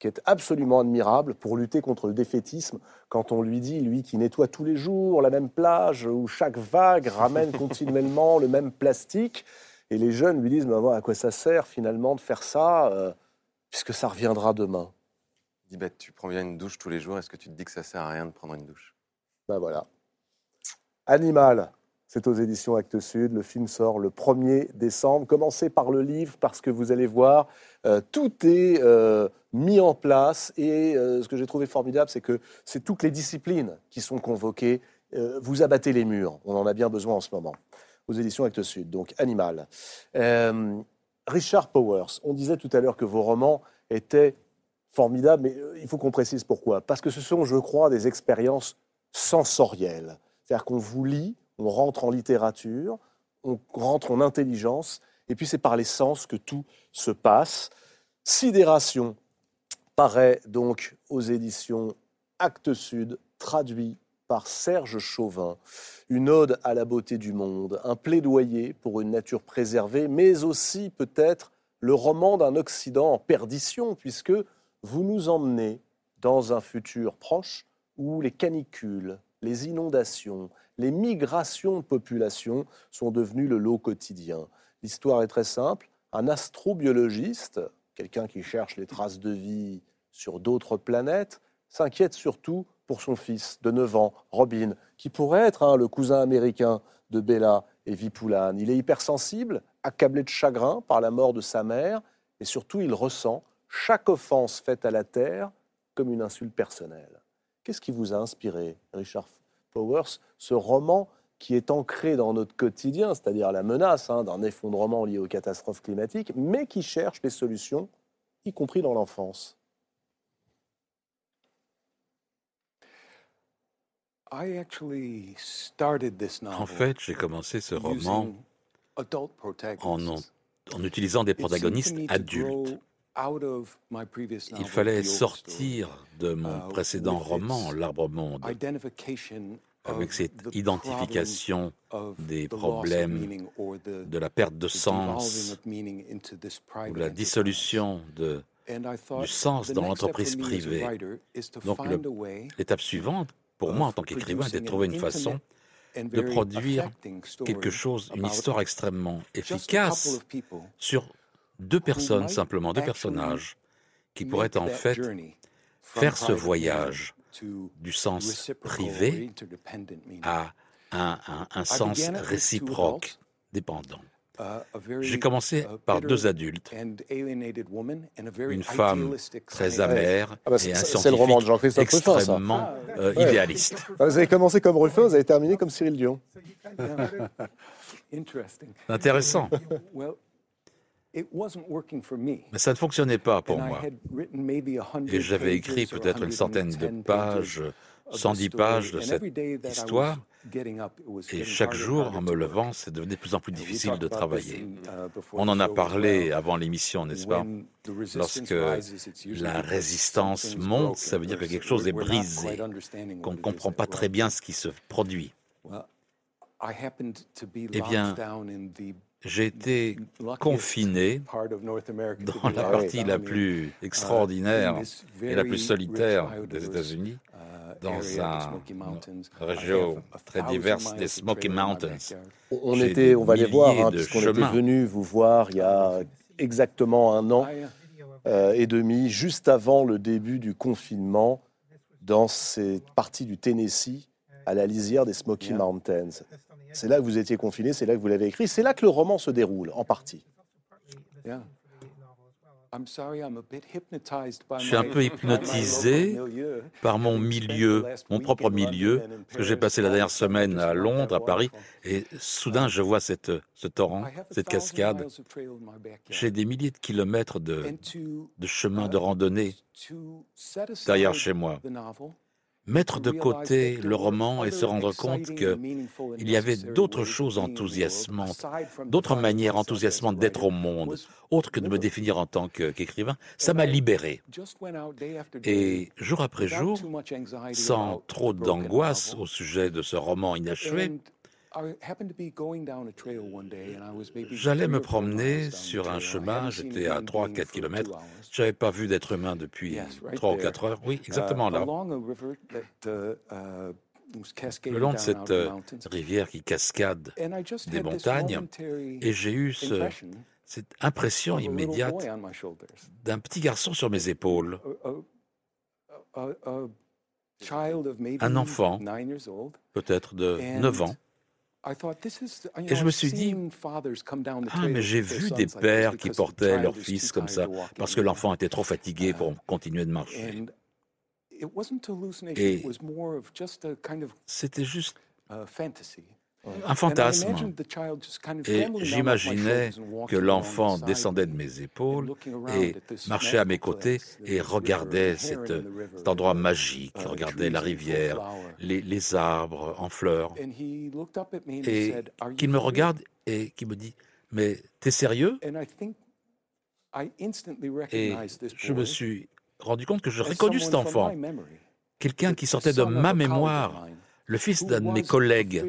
qui est absolument admirable pour lutter contre le défaitisme. Quand on lui dit, lui qui nettoie tous les jours la même plage où chaque vague ramène continuellement le même plastique, et les jeunes lui disent, mais à quoi ça sert finalement de faire ça, euh, puisque ça reviendra demain dis, bah, tu prends bien une douche tous les jours, est-ce que tu te dis que ça sert à rien de prendre une douche? Ben voilà. Animal, c'est aux éditions Actes Sud. Le film sort le 1er décembre. Commencez par le livre parce que vous allez voir, euh, tout est euh, mis en place. Et euh, ce que j'ai trouvé formidable, c'est que c'est toutes les disciplines qui sont convoquées. vous abattez les murs. On en a bien besoin en ce moment. Aux éditions Actes Sud. Donc, Animal. Richard Powers, on disait tout à l'heure que vos romans étaient formidable, mais il faut qu'on précise pourquoi. Parce que ce sont, je crois, des expériences sensorielles. C'est-à-dire qu'on vous lit, on rentre en littérature, on rentre en intelligence, et puis c'est par les sens que tout se passe. Sidération paraît donc aux éditions Actes Sud, traduit par Serge Chauvin, une ode à la beauté du monde, un plaidoyer pour une nature préservée, mais aussi peut-être le roman d'un Occident en perdition, puisque vous nous emmenez dans un futur proche où les canicules, les inondations, les migrations de population sont devenues le lot quotidien. L'histoire est très simple. Un astrobiologiste, quelqu'un qui cherche les traces de vie sur d'autres planètes, s'inquiète surtout pour son fils de 9 ans, Robin, qui pourrait être hein, le cousin américain de Bella et Vipoulane. Il est hypersensible, accablé de chagrin par la mort de sa mère, et surtout il ressent chaque offense faite à la terre comme une insulte personnelle. Qu'est-ce qui vous a inspiré, Richard Powers, ce roman qui est ancré dans notre quotidien, c'est-à-dire la menace hein, d'un effondrement lié aux catastrophes climatiques, mais qui cherche des solutions, y compris dans l'enfance. En fait, j'ai commencé ce roman en, en utilisant des protagonistes adultes. il fallait sortir de mon uh, précédent roman, L'Arbre Monde, avec cette identification des problèmes de la perte de sens ou la dissolution de, du sens dans l'entreprise privée. Donc l'étape suivante, pour moi en tant qu'écrivain, était de trouver une façon de produire quelque chose, une histoire extrêmement efficace sur deux personnes simplement, deux personnages, qui pourraient en fait faire ce voyage du sens privé à un, sens réciproque, dépendant. J'ai commencé par deux adultes, une femme très amère ah bah, et un scientifique extrêmement euh, idéaliste. Ah, vous avez commencé comme Ruffin, vous avez terminé comme Cyril Dion. Intéressant. Mais ça ne fonctionnait pas pour moi. Et j'avais écrit peut-être une centaine de pages, 110 pages de cette histoire. Et chaque jour, en me levant, c'est devenu de plus en plus difficile de travailler. Uh, On en a parlé avant l'émission, n'est-ce pas? Lorsque la résistance monte, ça veut dire que quelque chose est brisé, qu'on ne comprend pas très bien ce qui se produit. Eh bien, j'ai été confiné dans la partie la plus extraordinaire et la plus solitaire des États-Unis, dans une région très diverse des Smoky Mountains. On était, on va les voir, hein, puisqu'on était venu vous voir il y a exactement un an euh, et demi, juste avant le début du confinement, dans cette partie du Tennessee, à la lisière des Smoky Mountains. C'est là que vous étiez confiné, c'est là que vous l'avez écrit, c'est là que le roman se déroule, en partie. Je suis un peu hypnotisé par mon milieu, mon propre milieu, parce que j'ai passé la dernière semaine à Londres, à Paris, et soudain je vois cette, ce torrent, cette cascade. J'ai des milliers de kilomètres de, de chemin de randonnée derrière chez moi mettre de côté le roman et se rendre compte qu'il y avait d'autres choses enthousiasmantes, d'autres manières enthousiasmantes d'être au monde, autres que de me définir en tant qu'écrivain, ça m'a libéré. Et jour après jour, sans trop d'angoisse au sujet de ce roman inachevé, J'allais me promener sur un chemin, j'étais à 3-4 km, je n'avais pas vu d'être humain depuis 3 ou 4 heures, oui, exactement là. Le long de cette euh, rivière qui cascade des montagnes, et j'ai eu cette impression immédiate d'un petit garçon sur mes épaules. Un enfant, peut-être de 9 ans, et je me suis dit, ah, mais j'ai vu des pères qui portaient leur fils comme ça, parce que l'enfant était trop fatigué pour continuer de marcher. Et c'était juste un fantasme. Et j'imaginais que l'enfant descendait de mes épaules et marchait à mes côtés et regardait cet endroit magique, regardait la rivière, les, les arbres en fleurs, et qu'il me regarde et qu'il me dit, mais t'es sérieux Et je me suis rendu compte que je reconnu cet enfant, quelqu'un qui sortait de ma mémoire, le fils d'un de mes collègues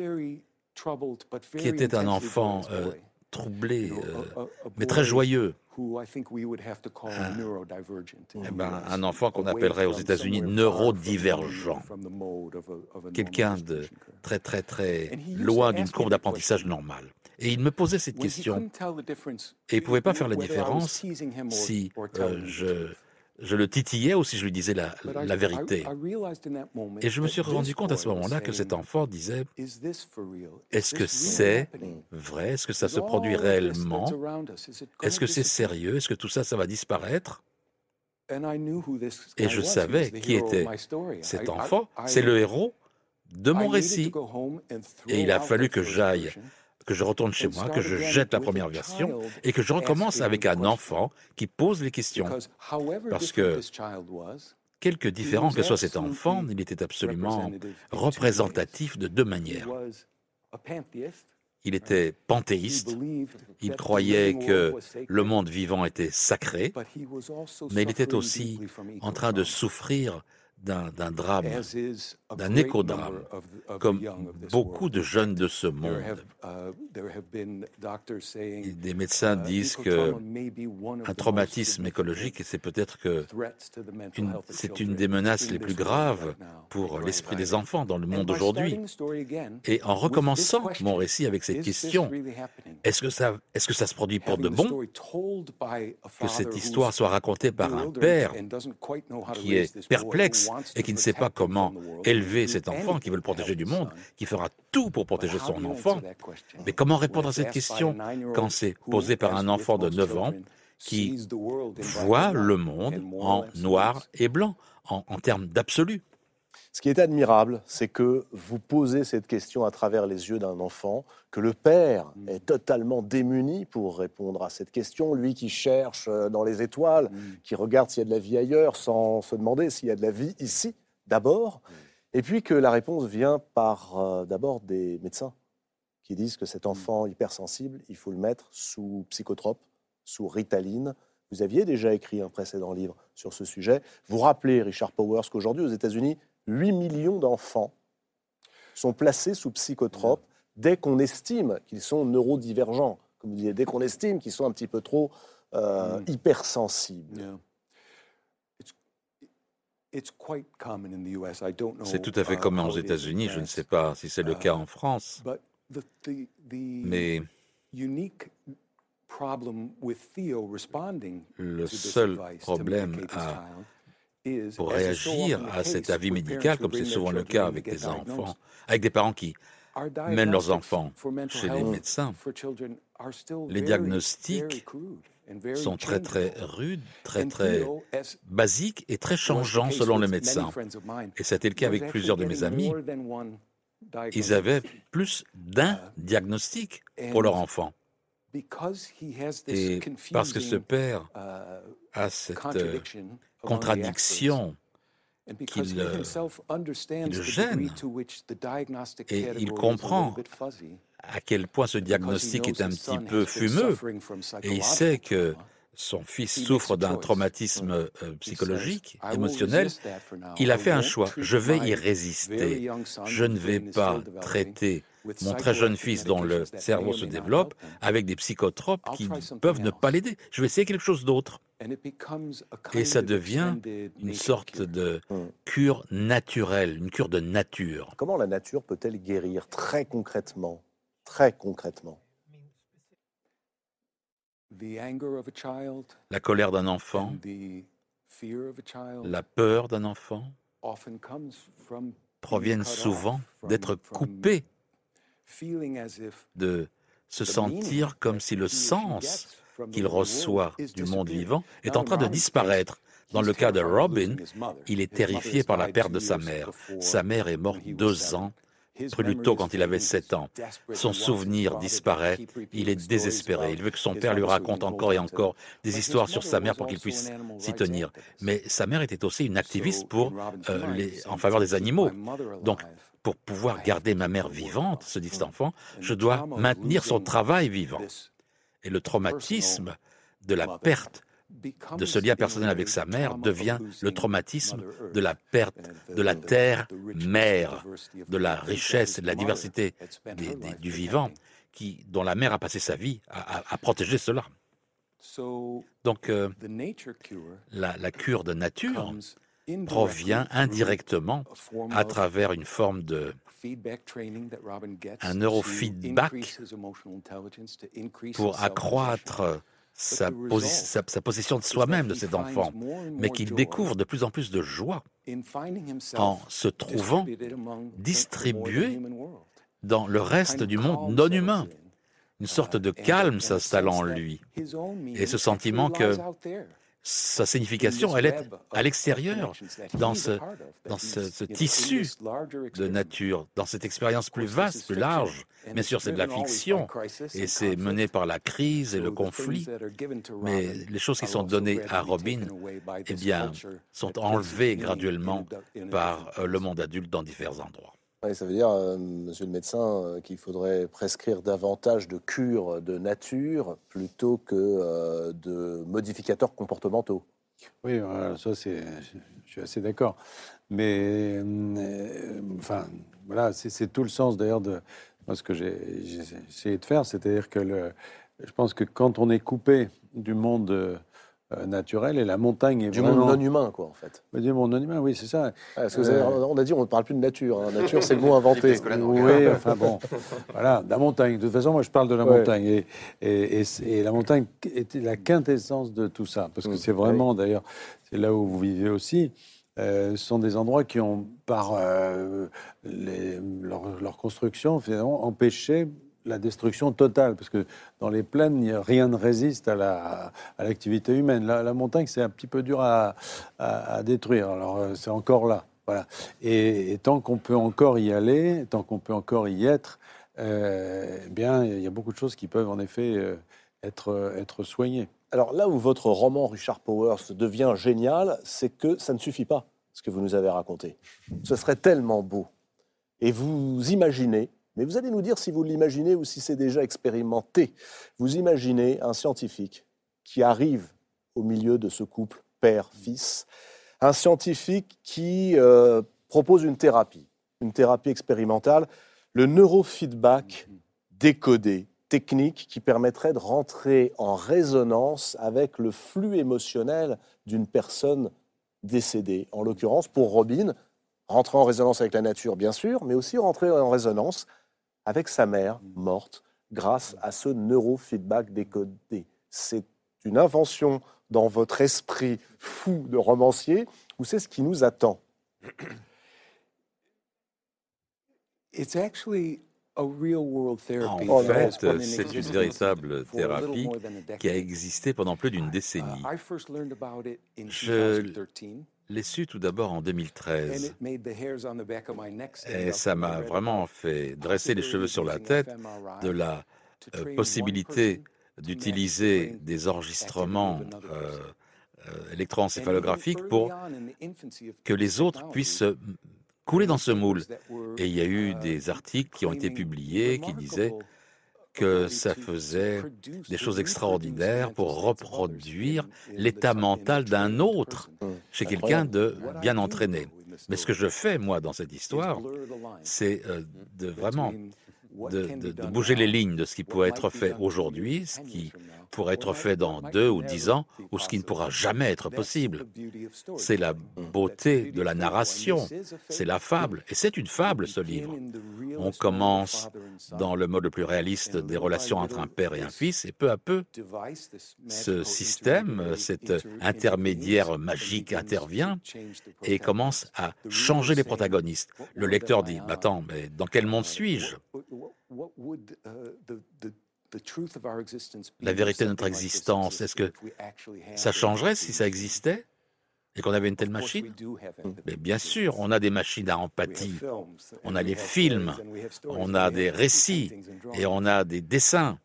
qui était un enfant euh, troublé, euh, mais très joyeux. Un, eh ben, un enfant qu'on appellerait aux États-Unis neurodivergent. Quelqu'un de très, très, très loin d'une courbe d'apprentissage normale. Et il me posait cette question. Et il ne pouvait pas faire la différence si euh, je je le titillais ou si je lui disais la, vérité. Et je me suis rendu compte à ce moment-là que cet enfant disait, est-ce que c'est vrai? Est-ce que ça se produit réellement? Est-ce que c'est sérieux? Est-ce que tout ça, ça va disparaître? Et je savais qui était cet enfant. C'est le héros de mon récit. Et il a fallu que j'aille que je retourne chez moi, que je jette la première version et que je recommence avec un enfant qui pose les questions. Parce que, quelque différent que soit cet enfant, il était absolument représentatif de deux manières. Il était panthéiste, il croyait que le monde vivant était sacré, mais il était aussi en train de souffrir d'un drame, d'un écodrame, comme beaucoup de jeunes de ce monde. Des médecins disent que un traumatisme écologique, c'est peut-être que c'est une des menaces les plus graves pour l'esprit des enfants dans le monde aujourd'hui. Et en recommençant mon récit avec cette question, est-ce que ça, est-ce que ça se produit pour de bon que cette histoire soit racontée par un père qui est perplexe et qui ne sait pas comment élever cet enfant, qui veut le protéger du monde, qui fera tout pour protéger son enfant. Mais comment répondre à cette question quand c'est posé par un enfant de 9 ans qui voit le monde en noir et blanc, en, en termes d'absolu? Ce qui est admirable, c'est que vous posez cette question à travers les yeux d'un enfant, que le père mm. est totalement démuni pour répondre à cette question, lui qui cherche euh, dans les étoiles, mm. qui regarde s'il y a de la vie ailleurs sans se demander s'il y a de la vie ici d'abord, mm. et puis que la réponse vient par euh, d'abord des médecins qui disent que cet enfant hypersensible, il faut le mettre sous psychotrope, sous ritaline. Vous aviez déjà écrit un précédent livre sur ce sujet. Vous rappelez, Richard Powers, qu'aujourd'hui aux États-Unis, 8 millions d'enfants sont placés sous psychotropes dès qu'on estime qu'ils sont neurodivergents, comme vous disiez, dès qu'on estime qu'ils sont un petit peu trop euh, mm. hypersensibles. C'est tout à fait commun aux États-Unis, je ne sais pas si c'est le cas en France, mais le seul problème à pour réagir à cet avis médical, comme c'est souvent le cas avec des enfants, avec des parents qui mènent leurs enfants chez les médecins, les diagnostics sont très très rudes, très très basiques et très changeants selon les médecins. Et c'était le cas avec plusieurs de mes amis. Ils avaient plus d'un diagnostic pour leur enfant. Et parce que ce père a cette contradiction qu'il gêne. et il comprend à quel point ce diagnostic est un petit peu fumeux et il sait que son fils souffre d'un traumatisme euh, psychologique, émotionnel, il a fait un choix. Je vais y résister. Je ne vais pas traiter mon très jeune fils dont le cerveau se développe avec des psychotropes qui peuvent ne pas l'aider. Je vais essayer quelque chose d'autre. Et ça devient une sorte de cure naturelle, une cure de nature. Comment la nature peut-elle guérir très concrètement Très concrètement? La colère d'un enfant, la peur d'un enfant proviennent souvent d'être coupés, de se sentir comme si le sens qu'il reçoit du monde vivant est en train de disparaître. Dans le cas de Robin, il est terrifié par la perte de sa mère. Sa mère est morte deux ans plus tôt quand il avait 7 ans. Son souvenir disparaît, il est désespéré, il veut que son père lui raconte encore et encore des histoires sur sa mère pour qu'il puisse s'y tenir. Mais sa mère était aussi une activiste pour, euh, les, en faveur des animaux. Donc, pour pouvoir garder ma mère vivante, se dit cet enfant, je dois maintenir son travail vivant. Et le traumatisme de la perte de ce lien personnel avec sa mère devient le traumatisme de la perte de la terre mère, de la richesse et de la diversité du vivant, qui, dont la mère a passé sa vie à, protéger cela. Donc, euh, la, cure de nature provient indirectement à travers une forme de un neurofeedback pour accroître sa, possession de soi-même de cet enfant, mais qu'il découvre de plus en plus de joie en se trouvant distribué dans le reste du monde non humain. Une sorte de calme s'installe en lui. Et ce sentiment que sa signification, elle est à l'extérieur, dans ce, dans ce, tissu de nature, dans cette expérience plus vaste, plus large. Bien sûr, c'est de la fiction. et c'est mené par la crise et le conflit, mais les choses qui sont données à Robin, eh bien, sont enlevées graduellement par euh, le monde adulte dans divers endroits ça veut dire, euh, monsieur le médecin, euh, qu'il faudrait prescrire davantage de cures de nature plutôt que euh, de modificateurs comportementaux. Oui, ça, c'est, je suis assez d'accord. Mais, enfin, voilà, c'est, tout le sens d'ailleurs de ce que j'ai, essayé de faire. C'est-à-dire que je pense que quand on est coupé du monde euh, naturel et la montagne est du monde non humain quoi en fait. Du monde non humain, oui c'est ça. Euh, on a dit on ne parle plus de nature. Hein. Nature c'est le mot inventé. oui, enfin bon, voilà, la montagne. De toute façon, moi je parle de la montagne et, et, et, la montagne était la quintessence de tout ça parce que mm. c'est vraiment d'ailleurs c'est là où vous vivez aussi. Euh, ce sont des endroits qui ont, par les, leur, leur, construction, finalement, empêché la destruction totale, parce que dans les plaines, rien ne résiste à l'activité humaine. La, montagne, c'est un petit peu dur à, détruire. Alors, euh, c'est encore là. Voilà. Et, tant qu'on peut encore y aller, tant qu'on peut encore y être, euh, eh bien, il y a beaucoup de choses qui peuvent en effet euh, être, être soignées. Alors là où votre roman Richard Powers devient génial, c'est que ça ne suffit pas, ce que vous nous avez raconté. Ce serait tellement beau. Et vous imaginez mais vous allez nous dire si vous l'imaginez ou si c'est déjà expérimenté. Vous imaginez un scientifique qui arrive au milieu de ce couple père-fils, un scientifique qui euh, propose une thérapie, une thérapie expérimentale, le neurofeedback décodé, technique qui permettrait de rentrer en résonance avec le flux émotionnel d'une personne décédée. En l'occurrence, pour Robin, rentrer en résonance avec la nature, bien sûr, mais aussi rentrer en résonance avec sa mère morte grâce à ce neurofeedback décodé. C'est une invention dans votre esprit fou de romancier ou c'est ce qui nous attend? En fait, c'est une véritable thérapie qui a existé pendant plus d'une décennie. Je l'ai su tout d'abord en 2013. Et ça m'a vraiment fait dresser les cheveux sur la tête de la euh, possibilité d'utiliser des enregistrements euh, euh, électroencéphalographiques pour que les autres puissent couler dans ce moule. Et il y a eu des articles qui ont été publiés qui disaient que ça faisait des choses extraordinaires pour reproduire l'état mental d'un autre chez quelqu'un de bien entraîné. Mais ce que je fais, moi, dans cette histoire, c'est euh, de vraiment de, bouger les lignes de ce qui pourrait être fait aujourd'hui, ce qui pourrait être fait dans deux ou dix ans, ou ce qui ne pourra jamais être possible. C'est la beauté de la narration, c'est la fable, et c'est une fable ce livre. On commence dans le mode le plus réaliste des relations entre un père et un fils, et peu à peu, ce système, cet intermédiaire magique intervient et commence à changer les protagonistes. Le lecteur dit, attends, mais dans quel monde suis-je? La vérité de notre existence, est-ce que ça changerait si ça existait et qu'on avait une telle machine? Mais Bien sûr, on a des machines à empathie, on a les films, on a des récits et on a des dessins.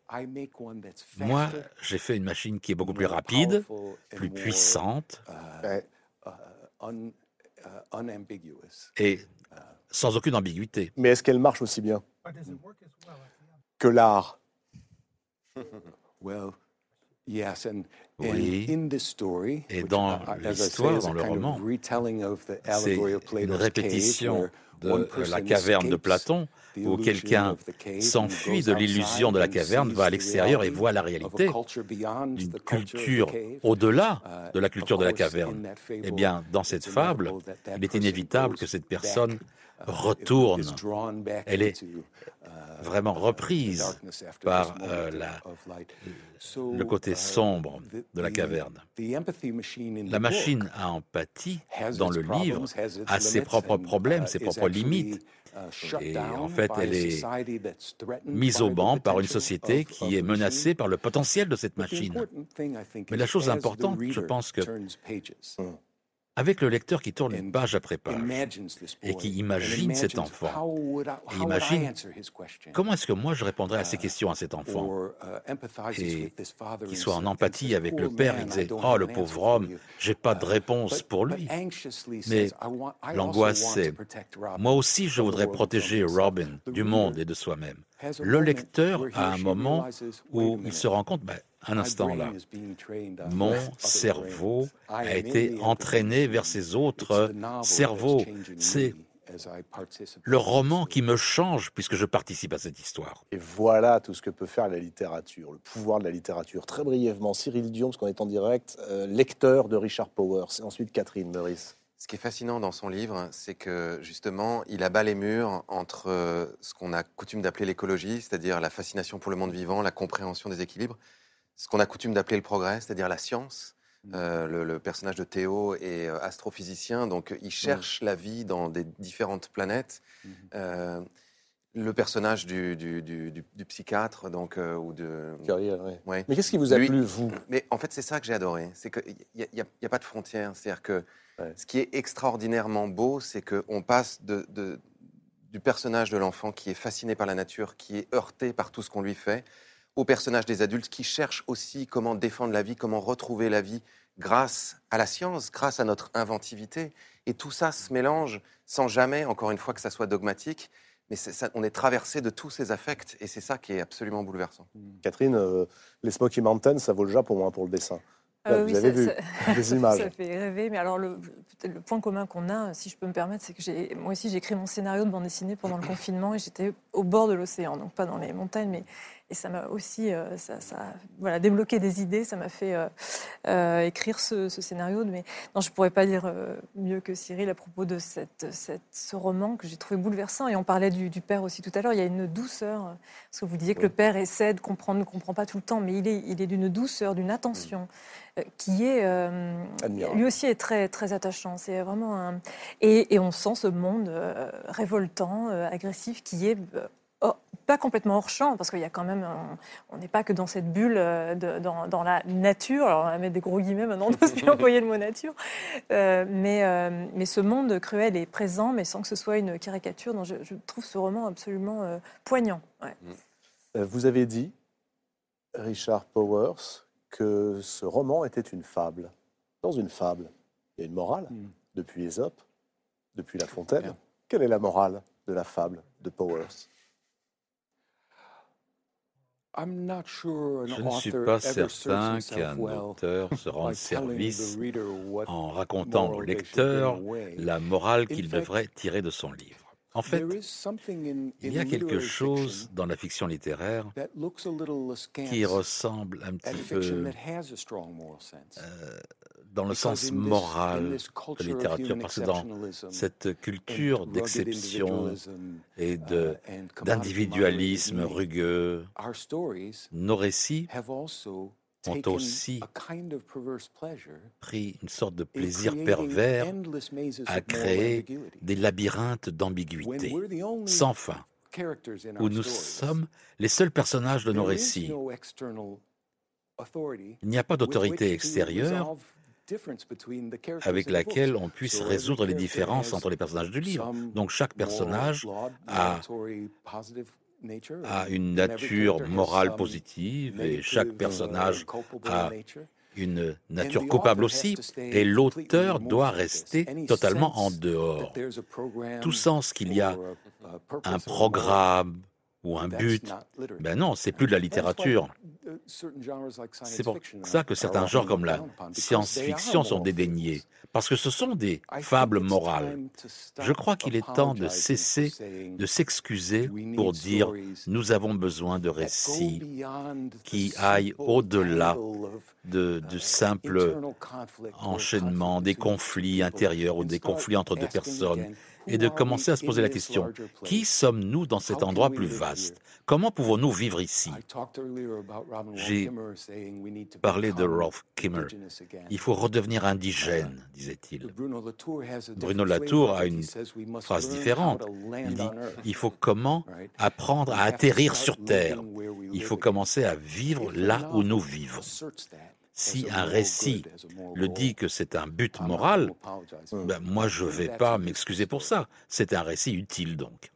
Moi, j'ai fait une machine qui est beaucoup plus rapide, plus puissante. uh, uh, uh, et sans aucune ambiguïté. Mais est-ce qu'elle marche aussi bien que l'art? Oui. Et dans l'histoire, dans le roman, c'est une répétition de la caverne de Platon, où quelqu'un s'enfuit de l'illusion de la caverne, va à l'extérieur et voit la réalité d'une culture au-delà uh, de la culture de la caverne. Eh bien, dans cette fable, il est inévitable que cette personne retourne. Elle est vraiment reprise par euh, la, le côté sombre de la caverne. La machine à empathie dans le livre a ses propres problèmes, ses propres limites. Et en fait, elle est mise au banc par une société qui est menacée par le potentiel de cette machine. Mais la chose importante, je pense que avec le lecteur qui tourne page après page et qui imagine cet enfant, et imagine comment est-ce que moi je répondrais à ces questions à cet enfant, uh, et qu'il soit en empathie avec le père, il disait Oh, le pauvre homme, j'ai pas de uh, réponse pour lui. Mais l'angoisse, c'est Moi aussi, je voudrais protéger Robin du monde et de soi-même. Le lecteur, a un moment où il se rend compte, ben, un instant là. Mon cerveau a été entraîné vers ces autres cerveaux. C'est le roman qui me change puisque je participe à cette histoire. Et voilà tout ce que peut faire la littérature, le pouvoir de la littérature. Très brièvement, Cyril Dion, parce qu'on est en direct, euh, lecteur de Richard Powers. Et ensuite Catherine Meurice. Ce qui est fascinant dans son livre, c'est que justement, il abat les murs entre euh, ce qu'on a coutume d'appeler l'écologie, c'est-à-dire la fascination pour le monde vivant, la compréhension des équilibres, ce qu'on a coutume d'appeler le progrès, c'est-à-dire la science. Mmh. Euh, le, personnage de Théo est euh, astrophysicien, donc il mmh. cherche la vie dans des différentes planètes. Mmh. Euh, le personnage du, psychiatre, donc, ou de. Mais qu'est-ce qui vous a plu, vous? Mais en fait, c'est ça que j'ai adoré. C'est qu'il n'y a, pas de frontières. C'est-à-dire que ce qui est extraordinairement beau, c'est qu'on passe de, du personnage de l'enfant qui est fasciné par la nature, qui est heurté par tout ce qu'on lui fait, aux personnages des adultes qui cherchent aussi comment défendre la vie, comment retrouver la vie grâce à la science, grâce à notre inventivité. Et tout ça se mélange sans jamais, encore une fois, que ça soit dogmatique. Mais on est traversé de tous ces affects et c'est ça qui est absolument bouleversant. Catherine, euh, les Smoky Mountains, ça vaut le pour moi pour le dessin. Euh, vous avez vu des images. Ça fait rêver, mais alors le, le point commun qu'on a, si je peux me permettre, c'est que moi aussi j'ai écrit mon scénario de bande dessinée pendant le confinement et j'étais au bord de l'océan, donc pas dans les montagnes, mais et ça m'a aussi euh, ça, voilà, débloqué des idées, ça m'a fait euh, euh, écrire ce, scénario. Mais non, je ne pourrais pas dire mieux que Cyril à propos de cette, cette ce roman que j'ai trouvé bouleversant. Et on parlait du, père aussi tout à l'heure, il y a une douceur, parce que vous disiez que le père essaie de comprendre, ne comprend pas tout le temps, mais il est, il est d'une douceur, d'une attention qui est lui aussi est très très attachant. C'est vraiment un... et, et, on sent ce monde révoltant, agressif qui est pas complètement hors champ, parce qu'il y a quand même, on n'est pas que dans cette bulle, euh, dans, la nature. Alors on va mettre des gros guillemets maintenant parce qu'il employé le mot nature. Euh, mais, euh, mais ce monde cruel est présent, mais sans que ce soit une caricature. Donc je, trouve ce roman absolument poignant. Vous avez dit, Richard Powers, que ce roman était une fable. Dans une fable, il y a une morale, hmm. depuis Aesop, depuis La Fontaine. Quelle est la morale de la fable de Powers? Je ne suis pas certain qu'un auteur se rende service en racontant au lecteur la morale qu'il devrait tirer de son livre. En fait, il y a quelque chose dans la fiction littéraire qui ressemble un petit peu euh, dans le sens moral de la littérature, parce que dans cette culture d'exception et uh, d'individualisme rugueux, nos récits ont aussi pris une sorte de plaisir pervers à créer des labyrinthes d'ambiguïté. Sans fin, où nous sommes les seuls personnages de nos récits. Il n'y a pas d'autorité extérieure avec laquelle on puisse résoudre les différences entre les personnages du livre. Donc chaque personnage a a une nature morale positive et chaque personnage a une nature coupable aussi, et l'auteur doit rester totalement en dehors. Tout sens qu'il y a un programme ou un but, ben non, c'est plus de la littérature. C'est pour ça que certains genres comme la science-fiction sont dédaignés, parce que ce sont des fables morales. Je crois qu'il est temps de cesser de s'excuser pour dire nous avons besoin de récits qui aillent au-delà de, de simples enchaînements, des conflits intérieurs ou des conflits entre deux personnes et de commencer à se poser la question, qui sommes-nous dans cet endroit plus vaste? Comment pouvons-nous vivre ici? J'ai parlé de Rolf Kimmer. Il faut redevenir indigène, disait-il. Bruno Latour a une phrase différente. Il dit, il faut comment apprendre à atterrir sur Terre. Il faut commencer à vivre là où nous vivons si un récit le dit que c'est un but moral, ben moi je ne vais pas m'excuser pour ça. C'est un récit utile donc.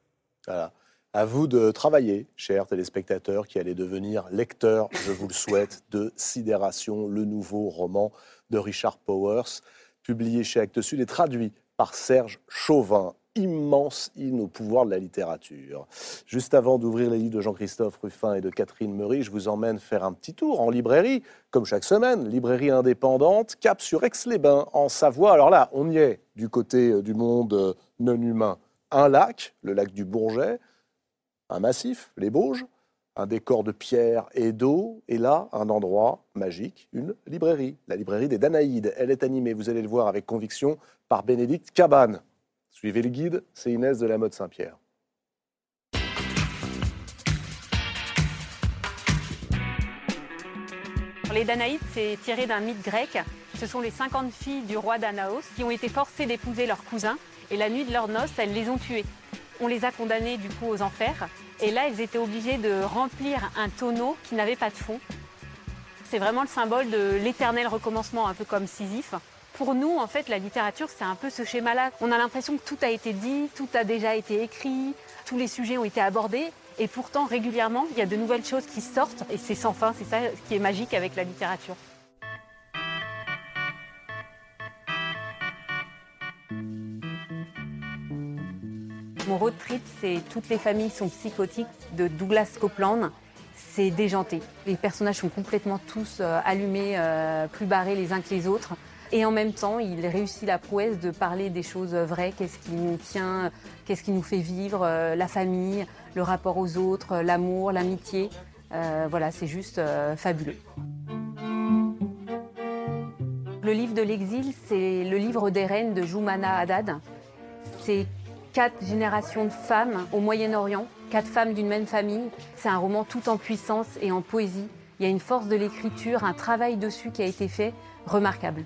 Voilà. À vous de travailler, chers téléspectateurs, qui allez devenir lecteurs, je vous le souhaite, de Sidération, le nouveau roman de Richard Powers, publié chez Actes Sud et traduit par Serge Chauvin immense hymne au pouvoir de la littérature. Juste avant d'ouvrir les livres de Jean-Christophe Ruffin et de Catherine Meury, je vous emmène faire un petit tour en librairie, comme chaque semaine, librairie indépendante, cap sur Aix-les-Bains, en Savoie. Alors là, on y est du côté euh, du monde euh, non humain. Un lac, le lac du Bourget, un massif, les Bauges, un décor de pierre et d'eau, et là, un endroit magique, une librairie, la librairie des Danaïdes. Elle est animée, vous allez le voir avec conviction, par Bénédicte Cabane. Suivez le guide, c'est Inès de la mode Saint-Pierre. Les Danaïdes, c'est tiré d'un mythe grec. Ce sont les 50 filles du roi Danaos qui ont été forcées d'épouser leurs cousins et la nuit de leurs noces, elles les ont tuées. On les a condamnées du coup aux enfers et là, elles étaient obligées de remplir un tonneau qui n'avait pas de fond. C'est vraiment le symbole de l'éternel recommencement, un peu comme Sisyphe pour nous, en fait, la littérature, c'est un peu ce schéma-là. On a l'impression que tout a été dit, tout a déjà été écrit, tous les sujets ont été abordés. Et pourtant, régulièrement, il y a de nouvelles choses qui sortent. Et c'est sans fin, c'est ça qui est magique avec la littérature. Mon road trip, c'est Toutes les familles sont psychotiques de Douglas Copeland. C'est déjanté. Les personnages sont complètement tous euh, allumés, euh, plus barrés les uns que les autres. Et en même temps, il réussit la prouesse de parler des choses vraies, qu'est-ce qui nous tient, qu'est-ce qui nous fait vivre, euh, la famille, le rapport aux autres, l'amour, l'amitié. Euh, voilà, c'est juste euh, fabuleux. Le livre de l'exil, c'est le livre des reines de Joumana Haddad. C'est quatre générations de femmes au Moyen-Orient, quatre femmes d'une même famille. C'est un roman tout en puissance et en poésie. Il y a une force de l'écriture, un travail dessus qui a été fait remarquable.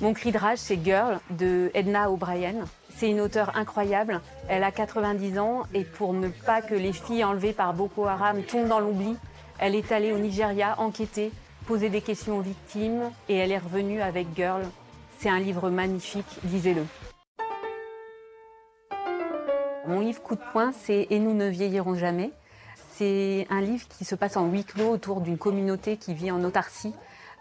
Mon cri de rage, c'est Girl de Edna O'Brien. C'est une auteure incroyable. Elle a 90 ans et pour ne pas que les filles enlevées par Boko Haram tombent dans l'oubli, elle est allée au Nigeria enquêter, poser des questions aux victimes et elle est revenue avec Girl. C'est un livre magnifique, lisez-le. Mon livre coup de poing, c'est Et nous ne vieillirons jamais. C'est un livre qui se passe en huis clos autour d'une communauté qui vit en autarcie,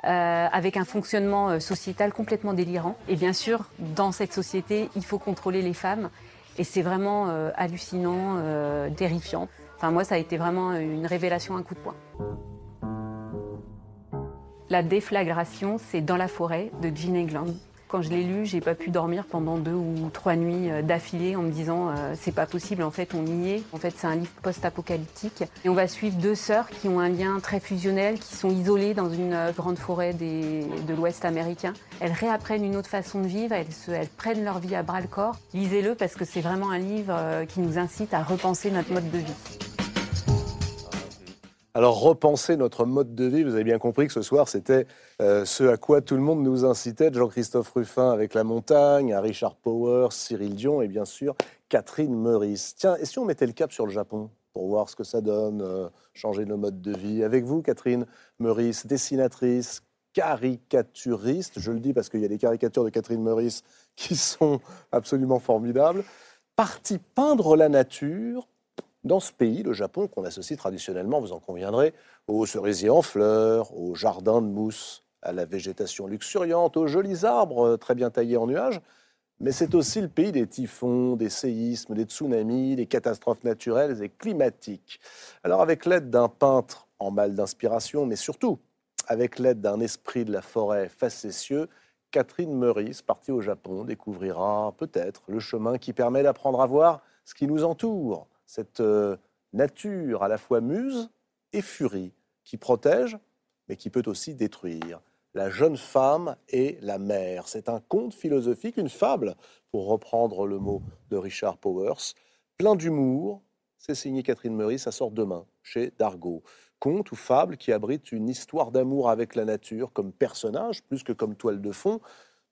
euh, avec un fonctionnement euh, sociétal complètement délirant. Et bien sûr, dans cette société, il faut contrôler les femmes. Et c'est vraiment euh, hallucinant, terrifiant. Enfin, moi, ça a été vraiment une révélation, un coup de poing. La déflagration, c'est Dans la forêt de Jean England. Quand je l'ai lu, j'ai pas pu dormir pendant deux ou trois nuits euh, d'affilée en me disant euh, c'est pas possible, en fait on y est. En fait c'est un livre post-apocalyptique et on va suivre deux sœurs qui ont un lien très fusionnel, qui sont isolées dans une euh, grande forêt de l'Ouest américain. Elles réapprennent une autre façon de vivre, elles, elles prennent leur vie à bras le corps. Lisez-le parce que c'est vraiment un livre qui nous incite à repenser notre mode de vie. Alors, repenser notre mode de vie, vous avez bien compris que ce soir, c'était euh, ce à quoi tout le monde nous incitait, Jean-Christophe Ruffin avec La Montagne, à Richard Powers, Cyril Dion et bien sûr Catherine Meurice. Tiens, et si on mettait le cap sur le Japon pour voir ce que ça donne, euh, changer nos modes de vie Avec vous, Catherine Meurice, dessinatrice, caricaturiste, je le dis parce qu'il y a des caricatures de Catherine Meurice qui sont absolument formidables, partie peindre la nature dans ce pays, le Japon, qu'on associe traditionnellement, vous en conviendrez, aux cerisiers en fleurs, aux jardins de mousse, à la végétation luxuriante, aux jolis arbres euh, très bien taillés en nuages, mais c'est aussi le pays des typhons, des séismes, des tsunamis, des catastrophes naturelles et climatiques. Alors avec l'aide d'un peintre en mal d'inspiration, mais surtout avec l'aide d'un esprit de la forêt facétieux, Catherine Meurice, partie au Japon, découvrira peut-être le chemin qui permet d'apprendre à voir ce qui nous entoure, cette euh, nature à la fois muse et furie, qui protège, mais qui peut aussi détruire. La jeune femme et la mère. C'est un conte philosophique, une fable, pour reprendre le mot de Richard Powers, plein d'humour. C'est signé Catherine Meurice, ça sort demain chez Dargaud. Conte ou fable qui abrite une histoire d'amour avec la nature comme personnage, plus que comme toile de fond.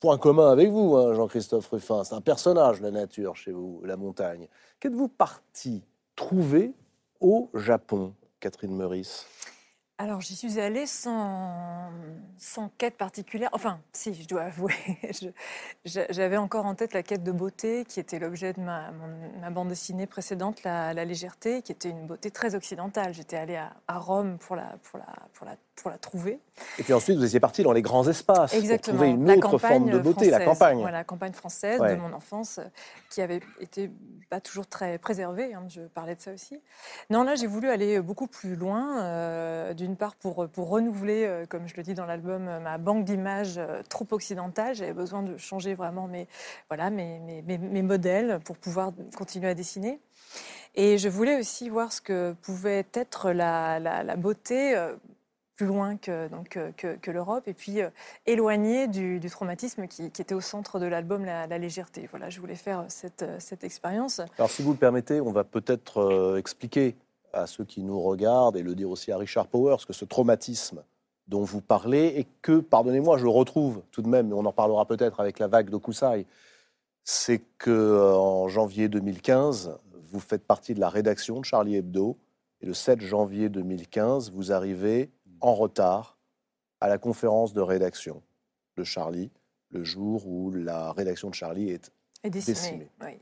Point commun avec vous, hein, Jean-Christophe Ruffin, c'est un personnage, la nature, chez vous, la montagne. Qu'êtes-vous parti trouver au Japon, Catherine Meurice? Alors, j'y suis allée sans, sans quête particulière. Enfin, si, je dois avouer. J'avais encore en tête la quête de beauté, qui était l'objet de ma, bande dessinée précédente, la, légèreté, qui était une beauté très occidentale. J'étais allée à, à, Rome pour la, pour, la, pour, la, pour la trouver. Et puis ensuite, vous étiez parti dans les grands espaces Exactement. pour trouver une autre forme de beauté, la campagne. Voilà, la campagne française de mon enfance, qui avait été pas toujours très préservée. Hein, je parlais de ça aussi. Non, là, j'ai voulu aller beaucoup plus loin. Euh, d'une part pour, pour renouveler, euh, comme je le dis dans l'album, euh, ma banque d'images euh, trop occidentale. J'avais besoin de changer vraiment mes, voilà, mes, mes, mes, modèles pour pouvoir continuer à dessiner. Et je voulais aussi voir ce que pouvait être la, la, beauté plus loin que, l'Europe, et puis éloigné du, traumatisme qui, était au centre de l'album, la, légèreté. Voilà, je voulais faire cette, cette expérience. Alors, si vous le permettez, on va peut-être expliquer à ceux qui nous regardent et le dire aussi à Richard Powers que ce traumatisme dont vous parlez et que, pardonnez-moi, je retrouve tout de même, mais on en parlera peut-être avec la vague d'Okusai, c'est que euh, en janvier 2015, vous faites partie de la rédaction de Charlie Hebdo et le 7 janvier 2015, vous arrivez en retard à la conférence de rédaction de Charlie, le jour où la rédaction de Charlie est, décimée. Oui,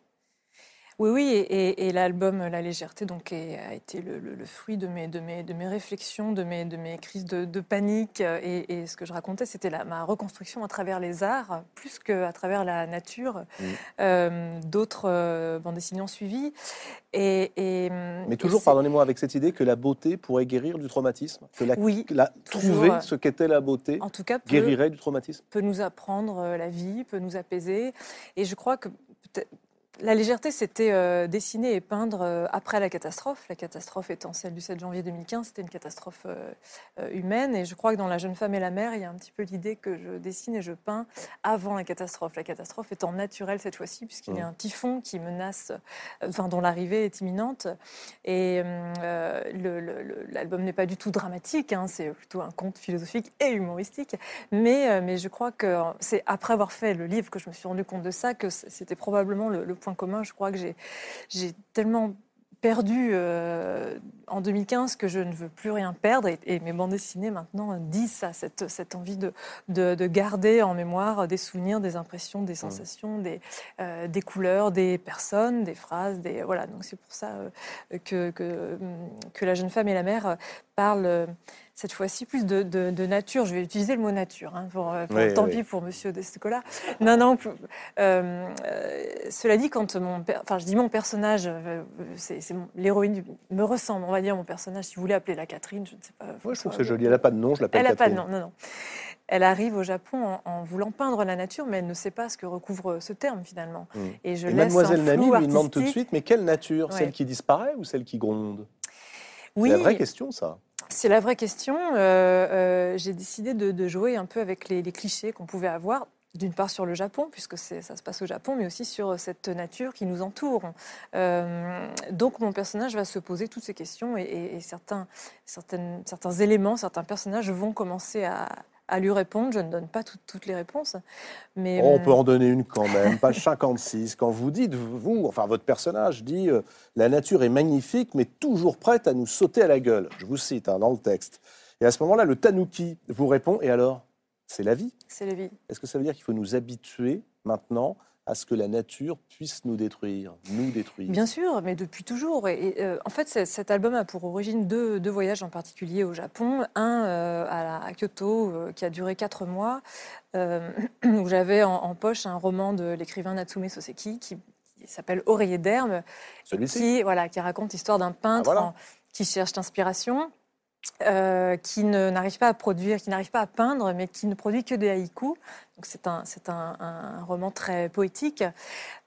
oui, et, l'album La légèreté donc, a été le, fruit de mes, de, mes, de mes réflexions, de mes, de mes crises de, panique. Et, ce que je racontais, c'était ma reconstruction à travers les arts, plus qu'à travers la nature. Mmh. Euh, d'autres euh, bandes dessinées ont suivi. Et, Mais toujours, pardonnez-moi, avec cette idée que la beauté pourrait guérir du traumatisme que la, Oui, trouver ce qu'était la beauté en tout cas, guérirait du traumatisme Peut nous apprendre la vie, peut nous apaiser. Et je crois que peut-être la légèreté, c'était euh, dessiner et peindre euh, après la catastrophe. La catastrophe étant celle du 7 janvier 2015, c'était une catastrophe euh, humaine. Et je crois que dans La jeune femme et la mer, il y a un petit peu l'idée que je dessine et je peins avant la catastrophe. La catastrophe étant naturelle cette fois-ci, puisqu'il y a mmh. un typhon qui menace, enfin, dont l'arrivée est imminente. Et l'album n'est pas du tout dramatique, hein, c'est plutôt un conte philosophique et humoristique. Mais, mais je crois que c'est après avoir fait le livre que je me suis rendu compte de ça, que c'était probablement le, le point commun. Je crois que j'ai tellement perdu euh, en 2015 que je ne veux plus rien perdre. Et, mes bandes dessinées maintenant disent ça, cette, cette envie de, de, garder en mémoire des souvenirs, des impressions, des sensations, des, euh, des couleurs, des personnes, des phrases. Des, voilà, donc c'est pour ça euh, que, que, que, La jeune femme et la mère parlent cette fois-ci plus de, de, nature. Je vais utiliser le mot nature, hein, pour, tant pis pour Monsieur Descola. Non, non. Euh, cela dit, quand mon, enfin, je dis mon personnage, euh, c'est l'héroïne me ressemble, on va dire mon personnage. Si vous voulez appeler la Catherine, je ne sais pas. Moi, je trouve que c'est joli. Elle n'a pas de nom, je l'appelle Catherine. Elle n'a pas de nom, non, non. Elle arrive au Japon en, voulant peindre la nature, mais elle ne sait pas ce que recouvre ce terme finalement. Hmm. Et, je Mademoiselle Nami lui demande tout de suite, mais quelle nature? Celle qui disparaît ou celle qui gronde? Oui. C'est la vraie question, ça. C'est la vraie question. Euh, euh, j'ai décidé de, jouer un peu avec les, clichés qu'on pouvait avoir d'une part sur le Japon, puisque ça se passe au Japon, mais aussi sur cette nature qui nous entoure. Euh, donc mon personnage va se poser toutes ces questions et, certains, certains éléments, certains personnages vont commencer à, à lui répondre. Je ne donne pas toutes les réponses. Mais, oh, on peut en donner une quand même. Page 56. Quand vous dites, vous, enfin votre personnage dit euh, La nature est magnifique, mais toujours prête à nous sauter à la gueule. Je vous cite hein, dans le texte. Et à ce moment-là, le tanuki vous répond Et alors? C'est la vie C'est la vie. Est-ce que ça veut dire qu'il faut nous habituer maintenant à ce que la nature puisse nous détruire, nous détruire. Bien sûr, mais depuis toujours. Et, euh, en fait, cet album a pour origine deux, voyages en particulier au Japon. Un euh, à, Kyoto, euh, qui a duré quatre mois, où j'avais en, poche un roman de l'écrivain Natsume Soseki qui, s'appelle Oreiller d'herbe. Celui-ci qui, voilà, qui raconte l'histoire d'un peintre ah, qui cherche l'inspiration. qui n'arrive pas à produire, qui n'arrive pas à peindre, mais qui ne produit que des haïkus c'est un, roman très poétique.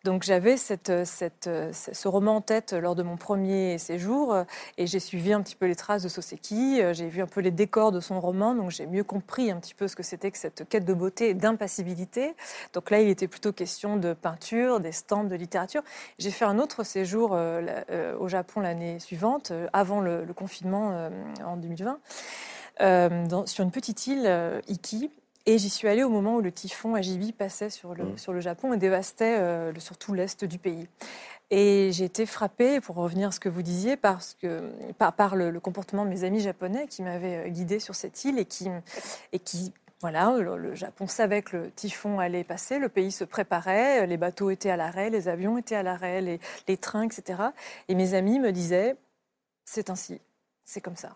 Donc j'avais ce roman en tête lors de mon premier séjour et j'ai suivi un petit peu les traces de Soseki, j'ai vu un peu les décors de son roman, donc j'ai mieux compris un petit peu ce que c'était que cette quête de beauté et d'impassibilité. Donc là, il était plutôt question de peinture, des stands de littérature. J'ai fait un autre séjour euh, euh, au Japon l'année suivante, euh, avant le, confinement en 2020. sur une petite île, Iki, et j'y suis allée au moment où le typhon Ajibi passait sur le, mmh. sur le Japon et dévastait euh, le, surtout l'est du pays. Et j'ai été frappée, pour revenir à ce que vous disiez, parce que, par, par le, comportement de mes amis japonais qui m'avaient euh, guidée sur cette île et qui, et qui voilà, le, Japon savait que le typhon allait passer, le pays se préparait, les bateaux étaient à l'arrêt, les avions étaient à l'arrêt, les, les trains, etc. Et mes amis me disaient, c'est ainsi, c'est comme ça.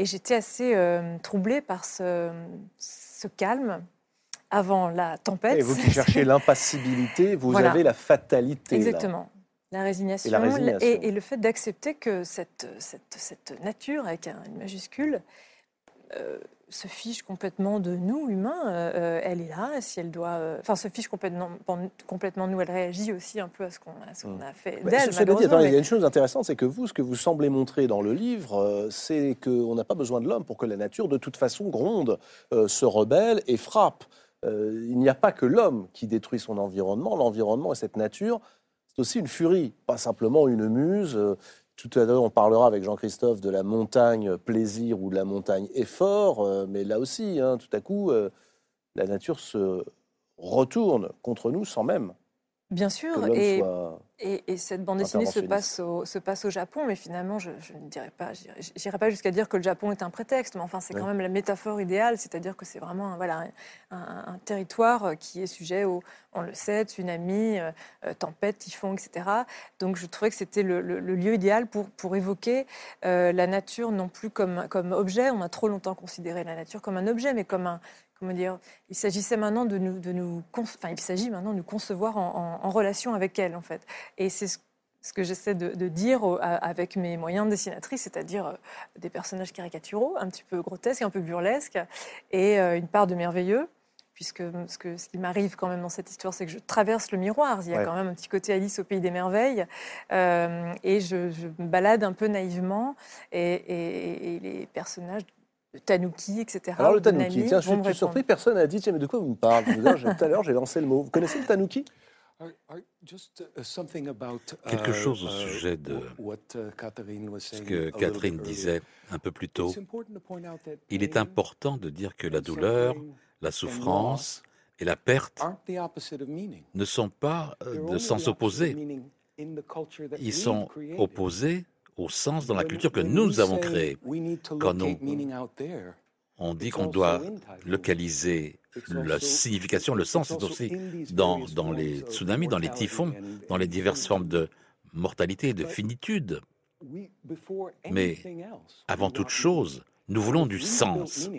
Et j'étais assez euh, troublée par ce, ce calme avant la tempête. Et vous qui cherchez l'impassibilité, vous avez la fatalité. Exactement. La résignation, et, le fait d'accepter que cette, cette, cette, nature, avec un, une majuscule, euh, se fiche complètement de nous, humains. Euh, euh, elle est là, si elle doit. enfin, se fiche complètement, complètement de nous. Elle réagit aussi un peu à ce qu'on a, mm. a, fait d'elle. il y a une chose intéressante, c'est que vous, ce que vous semblez montrer dans le livre, c'est qu'on n'a pas besoin de l'homme pour que la nature, de toute façon, gronde, se rebelle et frappe. il n'y a pas que l'homme qui détruit son environnement. L'environnement et cette nature, c'est aussi une furie, pas simplement une muse. Tout à l'heure, on parlera avec Jean-Christophe de la montagne plaisir ou de la montagne effort, euh, mais là aussi, hein, tout à coup, euh, la nature se retourne contre nous sans même Bien sûr, et, et, cette bande dessinée se passe, au, se passe au Japon, mais finalement, je, ne dirais pas, j'irai pas jusqu'à dire que le Japon est un prétexte, mais enfin, c'est quand même la métaphore idéale, c'est-à-dire que c'est vraiment un, voilà, un, territoire qui est sujet au, on le sait, tsunami, euh, euh, tempête, typhon, etc. Donc, je trouvais que c'était le, lieu idéal pour, pour évoquer euh, la nature non plus comme, comme objet. On a trop longtemps considéré la nature comme un objet, mais comme un, comment dire, il s'agissait maintenant de nous, de nous enfin, il s'agit maintenant de nous concevoir en, relation avec elle, en fait. Et c'est ce, que j'essaie de, dire avec mes moyens de dessinatrice, c'est-à-dire euh, des personnages caricaturaux, un petit peu grotesques, un peu burlesques, et euh, une part de merveilleux puisque ce, que, ce qui m'arrive quand même dans cette histoire, c'est que je traverse le miroir. Il y a quand même un petit côté Alice au pays des merveilles, et je, me balade un peu naïvement, et, les personnages de Tanuki, etc. Alors le Tanuki, tiens, je suis surpris, personne n'a dit, tiens, mais de quoi vous me parlez Tout à l'heure, j'ai lancé le mot. Vous connaissez le Tanuki? Quelque chose au sujet de ce que Catherine disait un peu plus tôt. Il est important de dire que la douleur, la souffrance et la perte ne sont pas de sens opposés. Ils sont opposés au sens dans la culture que nous avons créée. Quand on dit qu'on doit localiser la signification, le sens, c'est aussi dans, dans les tsunamis, dans les typhons, dans les diverses formes de mortalité et de finitude. Mais avant toute chose, nous voulons du sens.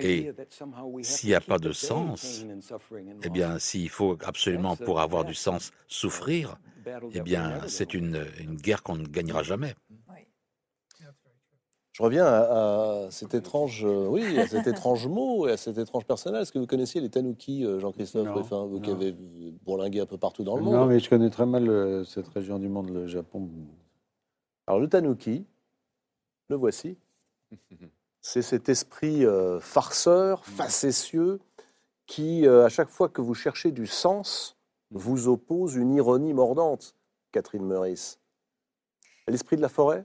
Et s'il n'y a pas de sens, eh bien, s'il faut absolument, pour avoir du sens, souffrir, eh bien, c'est une, une guerre qu'on ne gagnera jamais. Je reviens à, cet étrange, euh, oui, à cet étrange mot et à cet étrange personnage. Est-ce que vous connaissiez les Tanuki, euh, Jean-Christophe vous qui avez bourlingué un peu partout dans le monde Non, mais je connais très mal euh, cette région du monde, le Japon. Alors le Tanuki, le voici. C'est cet esprit farceur, facétieux, qui, à chaque fois que vous cherchez du sens, vous oppose une ironie mordante, Catherine Meurice. L'esprit de la forêt?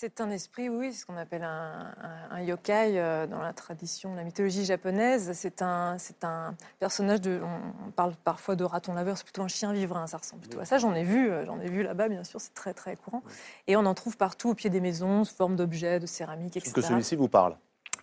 C'est un esprit, oui, ce qu'on appelle un, yokai euh, dans la tradition, la mythologie japonaise. C'est un, c'est un personnage de. On, parle parfois de raton laveur, c'est plutôt un chien vivrain, ça ressemble plutôt à ça. J'en ai vu, euh, j'en ai vu là-bas, bien sûr, c'est très très courant. Et on en trouve partout au pied des maisons, sous forme d'objets, de céramique, etc. Est-ce que celui-ci vous parle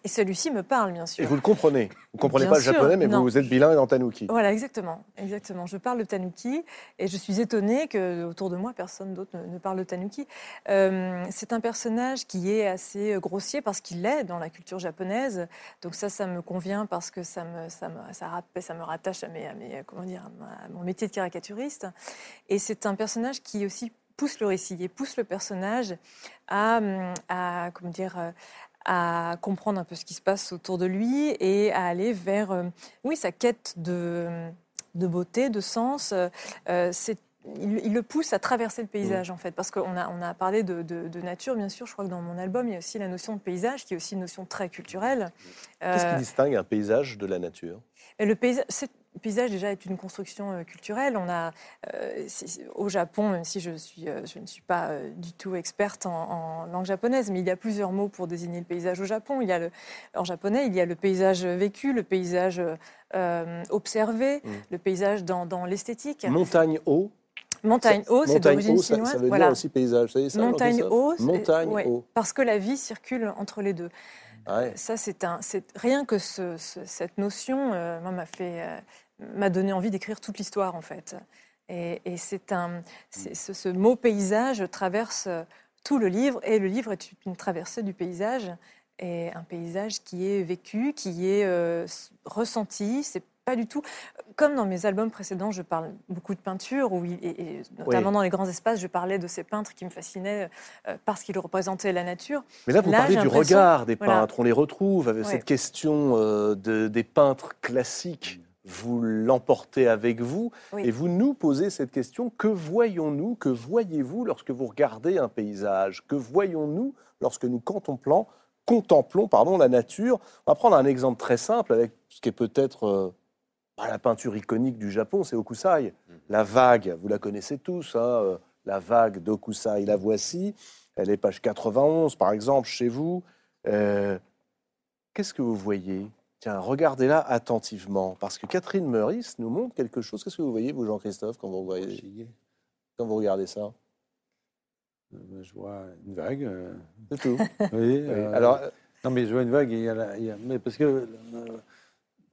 et celui-ci me parle, bien sûr. Et vous le comprenez Vous ne comprenez pas le japonais, mais vous êtes bilingue en tanuki. Voilà, exactement. exactement. Je parle le tanuki et je suis étonnée que autour de moi, personne d'autre ne, parle le tanuki. Euh, c'est un personnage qui est assez grossier parce qu'il l'est dans la culture japonaise. Donc ça, ça me convient parce que ça me, ça me, ça, ça me rattache à, mes, à, mes, comment dire, à mon métier de caricaturiste. Et c'est un personnage qui aussi pousse le récit et pousse le personnage à, à comment dire, à comprendre un peu ce qui se passe autour de lui et à aller vers, euh, oui, sa quête de, de beauté, de sens. Euh, c'est il, le pousse à traverser le paysage, en fait, parce qu'on a, on a parlé de, de, nature, bien sûr. Je crois que dans mon album, il y a aussi la notion de paysage, qui est aussi une notion très culturelle. Qu'est-ce qui euh, distingue un paysage de la nature? le paysage, le paysage déjà est une construction euh, culturelle. On a euh, au Japon, même si je, suis, euh, je ne suis pas du tout experte en, langue japonaise, mais il y a plusieurs mots pour désigner le paysage au Japon. Il y a le, en japonais, il y a le paysage vécu, le paysage observé, mm. le paysage dans, dans l'esthétique. Montagne haut. Montagne haut, c'est d'origine chinoise. Ça, veut dire aussi paysage. Ça, ça, Montagne haut, Montagne haut. Parce que la vie circule entre les deux. Ça, c'est un, rien que cette notion, m'a fait, m'a donné envie d'écrire toute l'histoire en fait. Et, c'est un, ce, mot paysage traverse tout le livre, et le livre est une traversée du paysage, et un paysage qui est vécu, qui est euh, ressenti. C'est pas du tout. Comme dans mes albums précédents, je parle beaucoup de peinture, où et, notamment dans les grands espaces, je parlais de ces peintres qui me fascinaient euh, parce qu'ils représentaient la nature. Mais là, vous parlez du regard des peintres. On les retrouve avec cette question euh, de, des peintres classiques vous l'emportez avec vous et vous nous posez cette question que voyons-nous, que voyez-vous lorsque vous regardez un paysage? Que voyons-nous lorsque nous contemplons, contemplons pardon, la nature? On va prendre un exemple très simple avec ce qui est peut-être euh, la peinture iconique du Japon, c'est Okusai. Mm. La vague, vous la connaissez tous, hein, euh, la vague d'Okusai, la voici. Elle est page 91 par exemple chez vous. Euh, qu'est-ce que vous voyez? Regardez-la attentivement, parce que Catherine Meurice nous montre quelque chose. Qu'est-ce que vous voyez, vous, Jean-Christophe, quand vous voyez, quand vous regardez ça? Euh, Je vois une vague. Euh. C'est tout. oui. Euh, Alors, non, mais je vois une vague. Il y a, il y a mais parce que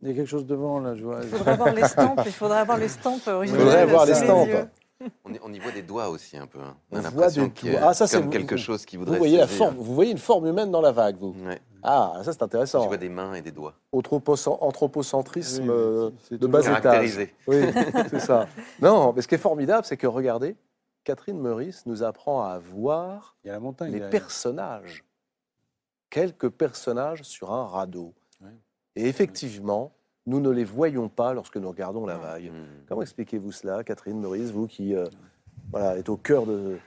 il y a quelque chose devant là. Je vois. Il faudrait avoir l'estampe. Il faudrait avoir l'estampe originale. Il faudrait avoir l'estampe. On, y voit des doigts aussi un peu. Hein. On, a l'impression qu'il ah, ça, comme quelque chose qui voudrait. Vous voyez, la forme, vous voyez une forme humaine dans la vague, vous. Ah, ça c'est intéressant. Je vois des mains et des doigts. Anthropocentrisme euh, de bas étage. Oui, c'est ça. Non, mais ce qui est formidable, c'est que regardez, Catherine Meurice nous apprend à voir Il y a la montagne, les personnages. Quelques personnages sur un radeau. Et effectivement, nous ne les voyons pas lorsque nous regardons la vague. Hmm. Comment expliquez-vous cela, Catherine, Maurice, vous qui euh, voilà, êtes au cœur de,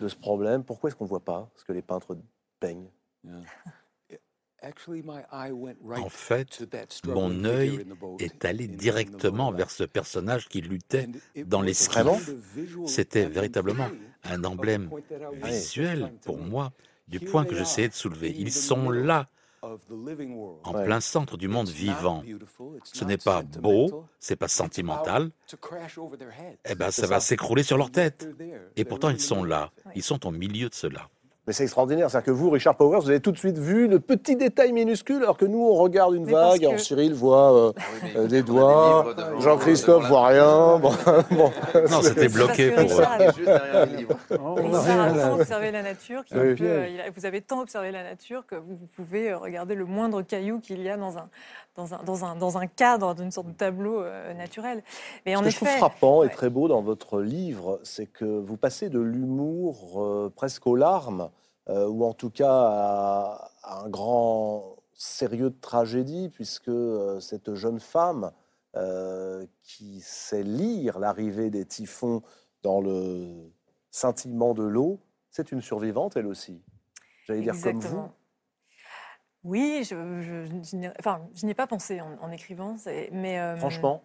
de ce problème? Pourquoi est-ce qu'on ne voit pas ce que les peintres peignent? En fait, mon œil est allé directement vers ce personnage qui luttait dans l'esquif. C'était véritablement un emblème visuel pour moi du point que j'essayais de soulever. Ils sont là, en plein centre du monde vivant. Ce n'est pas beau, c'est pas sentimental. Eh ben, ça va s'écrouler sur leur tête. Et pourtant, ils sont là. Ils sont au milieu de cela. Mais c'est extraordinaire, c'est-à-dire que vous, Richard Powers, vous avez tout de suite vu le petit détail minuscule, alors que nous, on regarde une vague, alors Cyril voit euh, ah euh, des doigts, Jean-Christophe voit rien. Bon, Non, c'était bloqué pour... Richard, a tant observé la nature, vous avez tant observé la nature que vous pouvez regarder le moindre caillou qu'il y a dans un, dans un, dans un, dans un cadre d'une sorte de tableau euh, naturel. Mais Ce en que je trouve frappant et très beau dans votre livre, c'est que vous passez de l'humour euh, presque aux larmes, euh, ou en tout cas à, un grand sérieux de tragédie, puisque cette jeune femme qui sait lire l'arrivée des typhons dans le scintillement de l'eau, c'est une survivante elle aussi. J'allais dire comme vous. Oui, je, je, enfin, je n'y ai pas pensé en, écrivant, mais... Euh, Franchement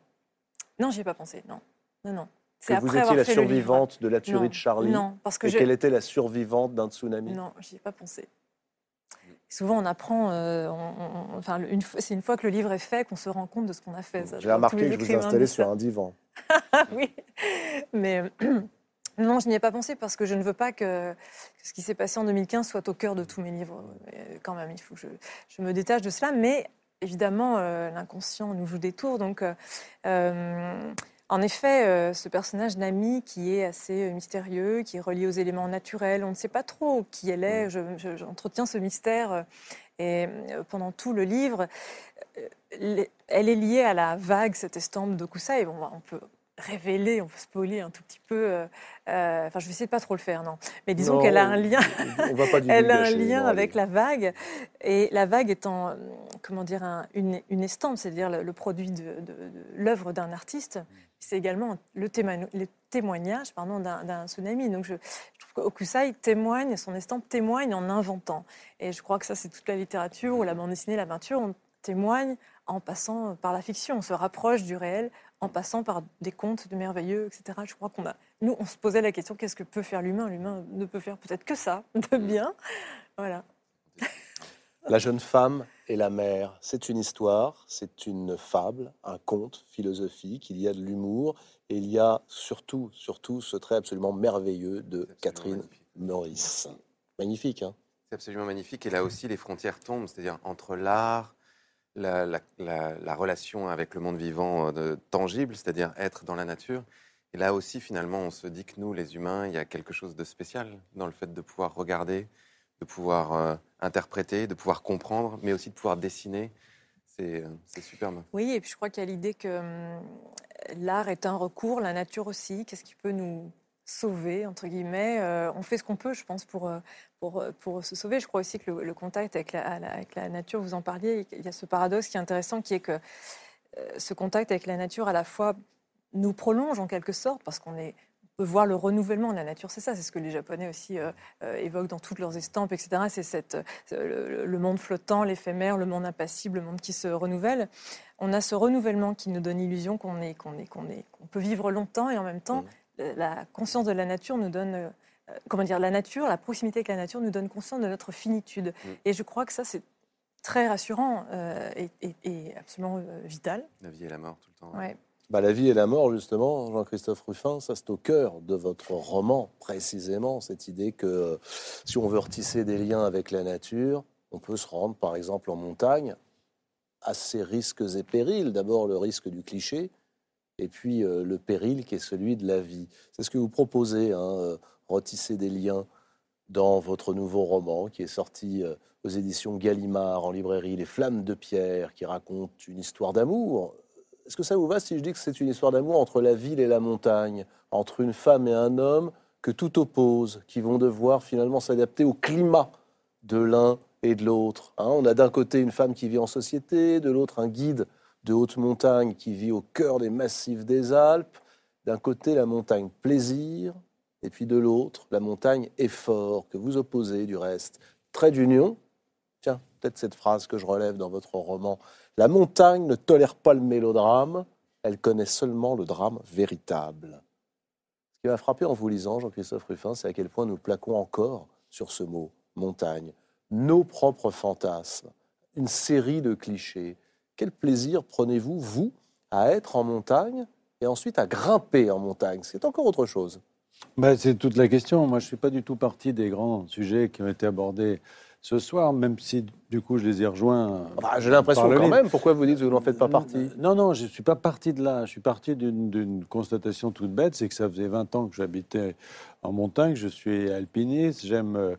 Non, j'y ai pas pensé, non. Non, non. Que vous étiez la survivante de la tuerie de Charlie Non, parce que Et quelle était la survivante d'un tsunami? Non, j'y ai pas pensé. Souvent, on apprend, euh, enfin, c'est une fois que le livre est fait qu'on se rend compte de ce qu'on a fait. J'ai remarqué que je vous installais sur un divan. oui, mais non, je n'y ai pas pensé parce que je ne veux pas que, ce qui s'est passé en 2015 soit au cœur de tous mes livres. Euh, quand même, il faut que je, me détache de cela. Mais évidemment, euh, l'inconscient nous joue des tours. Donc, euh, en effet, ce personnage Nami qui est assez mystérieux, qui est relié aux éléments naturels, on ne sait pas trop qui elle est. J'entretiens ce mystère. Et pendant tout le livre, elle est liée à la vague, cette estampe de Kusai. Bon, on peut révéler, on peut spoiler un tout petit peu. Euh, euh, enfin, je vais essayer de pas trop le faire, non. Mais disons qu'elle a un lien. elle a un lien avec la vague, et la vague étant, comment dire, une, une, estampe, c'est-à-dire le, produit de, l'œuvre d'un artiste. C'est également le, témoignage, pardon, d'un tsunami. Donc, je, je trouve qu'Okusai témoigne, son estampe témoigne en inventant. Et je crois que ça, c'est toute la littérature ou la bande dessinée, la peinture, on témoigne en passant par la fiction. On se rapproche du réel en passant par des contes de merveilleux, etc. Je crois qu'on a, nous, on se posait la question qu'est-ce que peut faire l'humain? L'humain ne peut faire peut-être que ça, de bien. Voilà. La jeune femme et la mère, c'est une histoire, c'est une fable, un conte philosophique. Il y a de l'humour et il y a surtout, surtout ce trait absolument merveilleux de Catherine Maurice. Magnifique, hein? C'est absolument magnifique. Et là aussi, les frontières tombent, c'est-à-dire entre l'art, la, relation avec le monde vivant euh, tangible, c'est-à-dire être dans la nature. Et là aussi, finalement, on se dit que nous, les humains, il y a quelque chose de spécial dans le fait de pouvoir regarder, de pouvoir euh, interpréter, de pouvoir comprendre, mais aussi de pouvoir dessiner. C'est euh, superbe. Oui, et puis je crois qu'il y a l'idée que hum, l'art est un recours, la nature aussi. Qu'est-ce qui peut nous sauver, entre guillemets On fait ce qu'on peut, je pense, pour, pour, euh, pour, se sauver. Je crois aussi que le, contact avec la, avec la, nature, vous en parliez, il y a ce paradoxe qui est intéressant, qui est que euh, ce contact avec la nature, à la fois, nous prolonge en quelque sorte, parce qu'on est peut voir le renouvellement de la nature, c'est ça, c'est ce que les Japonais aussi euh, évoquent dans toutes leurs estampes, etc. C'est cette, le, monde flottant, l'éphémère, le monde impassible, le monde qui se renouvelle. On a ce renouvellement qui nous donne l'illusion qu'on est, qu'on est, qu'on est, qu'on peut vivre longtemps et en même temps, mmh. La conscience de la nature nous donne euh, comment dire, la nature, la proximité avec la nature nous donne conscience de notre finitude. Mm. Et je crois que ça, c'est très rassurant euh, et, absolument euh, vital. La vie et la mort tout le temps. Bah, la vie et la mort, justement, Jean-Christophe Ruffin, ça c'est au cœur de votre roman, précisément, cette idée que si on veut retisser des liens avec la nature, on peut se rendre, par exemple, en montagne, à ses risques et périls. D'abord, le risque du cliché, et puis le péril qui est celui de la vie. C'est ce que vous proposez. Hein, retisser des liens dans votre nouveau roman qui est sorti euh, aux éditions Gallimard en librairie, Les Flammes de Pierre, qui raconte une histoire d'amour. Est-ce que ça vous va si je dis que c'est une histoire d'amour entre la ville et la montagne, entre une femme et un homme que tout oppose, qui vont devoir finalement s'adapter au climat de l'un et de l'autre hein? On a d'un côté une femme qui vit en société, de l'autre un guide de haute montagne qui vit au cœur des massifs des Alpes. D'un côté, la montagne plaisir, et puis de l'autre, la montagne effort, que vous opposez du reste. Trait d'union, tiens, peut-être cette phrase que je relève dans votre roman. La montagne ne tolère pas le mélodrame, elle connaît seulement le drame véritable. Ce qui m'a frappé en vous lisant, Jean-Christophe Ruffin, c'est à quel point nous plaquons encore sur ce mot, montagne, nos propres fantasmes, une série de clichés. Quel plaisir prenez-vous, vous, à être en montagne et ensuite à grimper en montagne? C'est encore autre chose. Ben, c'est toute la question. Moi, je ne suis pas du tout parti des grands sujets qui ont été abordés ce soir, même si du coup je les ai rejoints. Bah, j'ai l'impression quand même. Pourquoi vous dites que vous n'en faites pas partie Non, non, je ne suis pas parti de là. Je suis parti d'une constatation toute bête c'est que ça faisait 20 ans que j'habitais en montagne, je suis alpiniste, j'aime. Euh,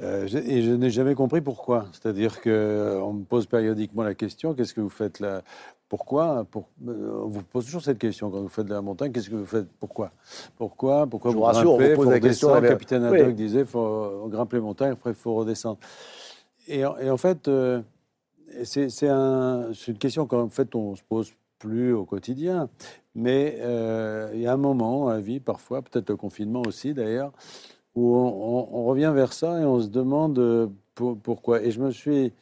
euh, et je n'ai jamais compris pourquoi. C'est-à-dire qu'on me pose périodiquement la question qu'est-ce que vous faites là? Pourquoi pour, euh, On vous pose toujours cette question quand vous faites de la montagne. Qu'est-ce que vous faites Pourquoi Pourquoi Pourquoi Je vous, rassure, on vous pose la question. Le capitaine Haddock disait il faut grimper les montagnes, après il faut redescendre. Et, en fait, euh, c'est un, une question qu'en fait on se pose plus au quotidien. Mais euh, il y a un moment à la vie, parfois, peut-être le confinement aussi d'ailleurs, où on, revient vers ça et on se demande pourquoi. Et je me suis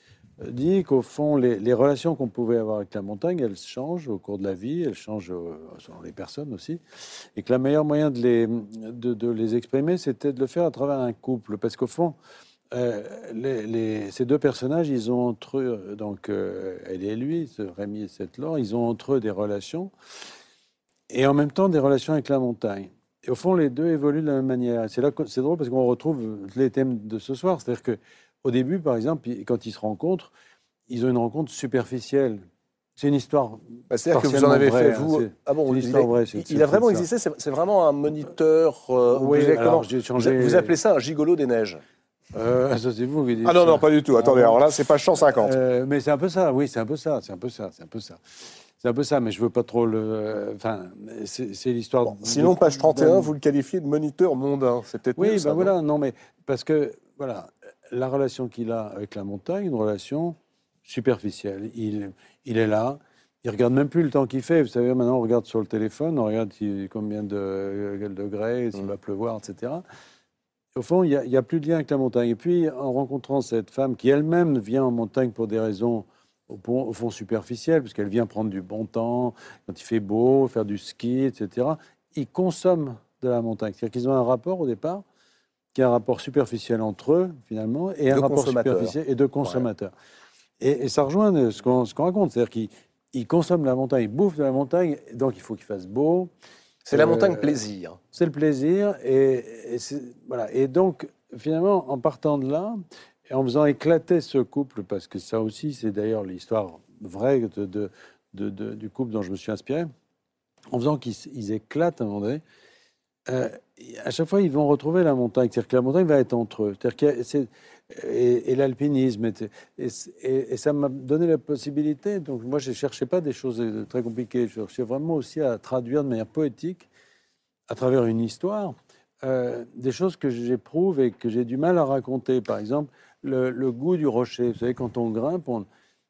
dit qu'au fond, les, relations qu'on pouvait avoir avec la montagne, elles changent au cours de la vie, elles changent selon les personnes aussi, et que le meilleur moyen de les, de, les exprimer, c'était de le faire à travers un couple, parce qu'au fond, euh, ces deux personnages, ils ont entre eux, donc euh, elle et lui, Rémi et cette Laure, ils ont entre eux des relations, et en même temps des relations avec la montagne. Et au fond, les deux évoluent de la même manière. C'est drôle parce qu'on retrouve les thèmes de ce soir, c'est-à-dire que au début, par exemple, quand ils se rencontrent, ils ont une rencontre superficielle. C'est une histoire. Bah, C'est-à-dire que vous en avez fait, vous. Ah bon, il, vraie, il a vraiment existé, c'est vraiment un moniteur. Euh, oui, alors j'ai changé. Vous, appelez ça un gigolo des neiges euh, ça c'est vous qui dites Ah non, non, pas du tout. Attendez, alors là, c'est pas 150. Euh, mais c'est un peu ça, oui, c'est un peu ça, c'est un peu ça, c'est un peu ça. C'est un peu ça, mais je veux pas trop le. Enfin, c'est l'histoire. sinon, page 31, vous le qualifiez de moniteur mondain. C'est peut-être Oui, ben voilà, non, mais parce que, voilà, la relation qu'il a avec la montagne, une relation superficielle. Il, il est là, il regarde même plus le temps qu'il fait. Vous savez, maintenant, on regarde sur le téléphone, on regarde combien de degrés, s'il mm. va pleuvoir, etc. Au fond, il n'y a, plus de lien avec la montagne. Et puis, en rencontrant cette femme qui elle-même vient en montagne pour des raisons au, fond superficielles, puisqu'elle vient prendre du bon temps, quand il fait beau, faire du ski, etc., ils consomment de la montagne. C'est-à-dire qu'ils ont un rapport au départ qui a un rapport superficiel entre eux, finalement, et un rapport superficiel et de consommateurs. Et, ça rejoint ce qu'on raconte, c'est-à-dire qu'ils consomment la montagne, ils bouffent de la montagne, donc il faut qu'il fasse beau. C'est la montagne euh, plaisir. C'est le plaisir, et, voilà. Et donc, finalement, en partant de là, et en faisant éclater ce couple, parce que ça aussi, c'est d'ailleurs l'histoire vraie de, de, du couple dont je me suis inspiré, en faisant qu'ils éclatent à un moment donné, euh, à chaque fois, ils vont retrouver la montagne. C'est-à-dire que la montagne va être entre eux. et, l'alpinisme. Et, ça m'a donné la possibilité. Donc, moi, je ne cherchais pas des choses très compliquées. Je cherchais vraiment aussi à traduire de manière poétique, à travers une histoire, euh, des choses que j'éprouve et que j'ai du mal à raconter. Par exemple, le, goût du rocher. Vous savez, quand on grimpe,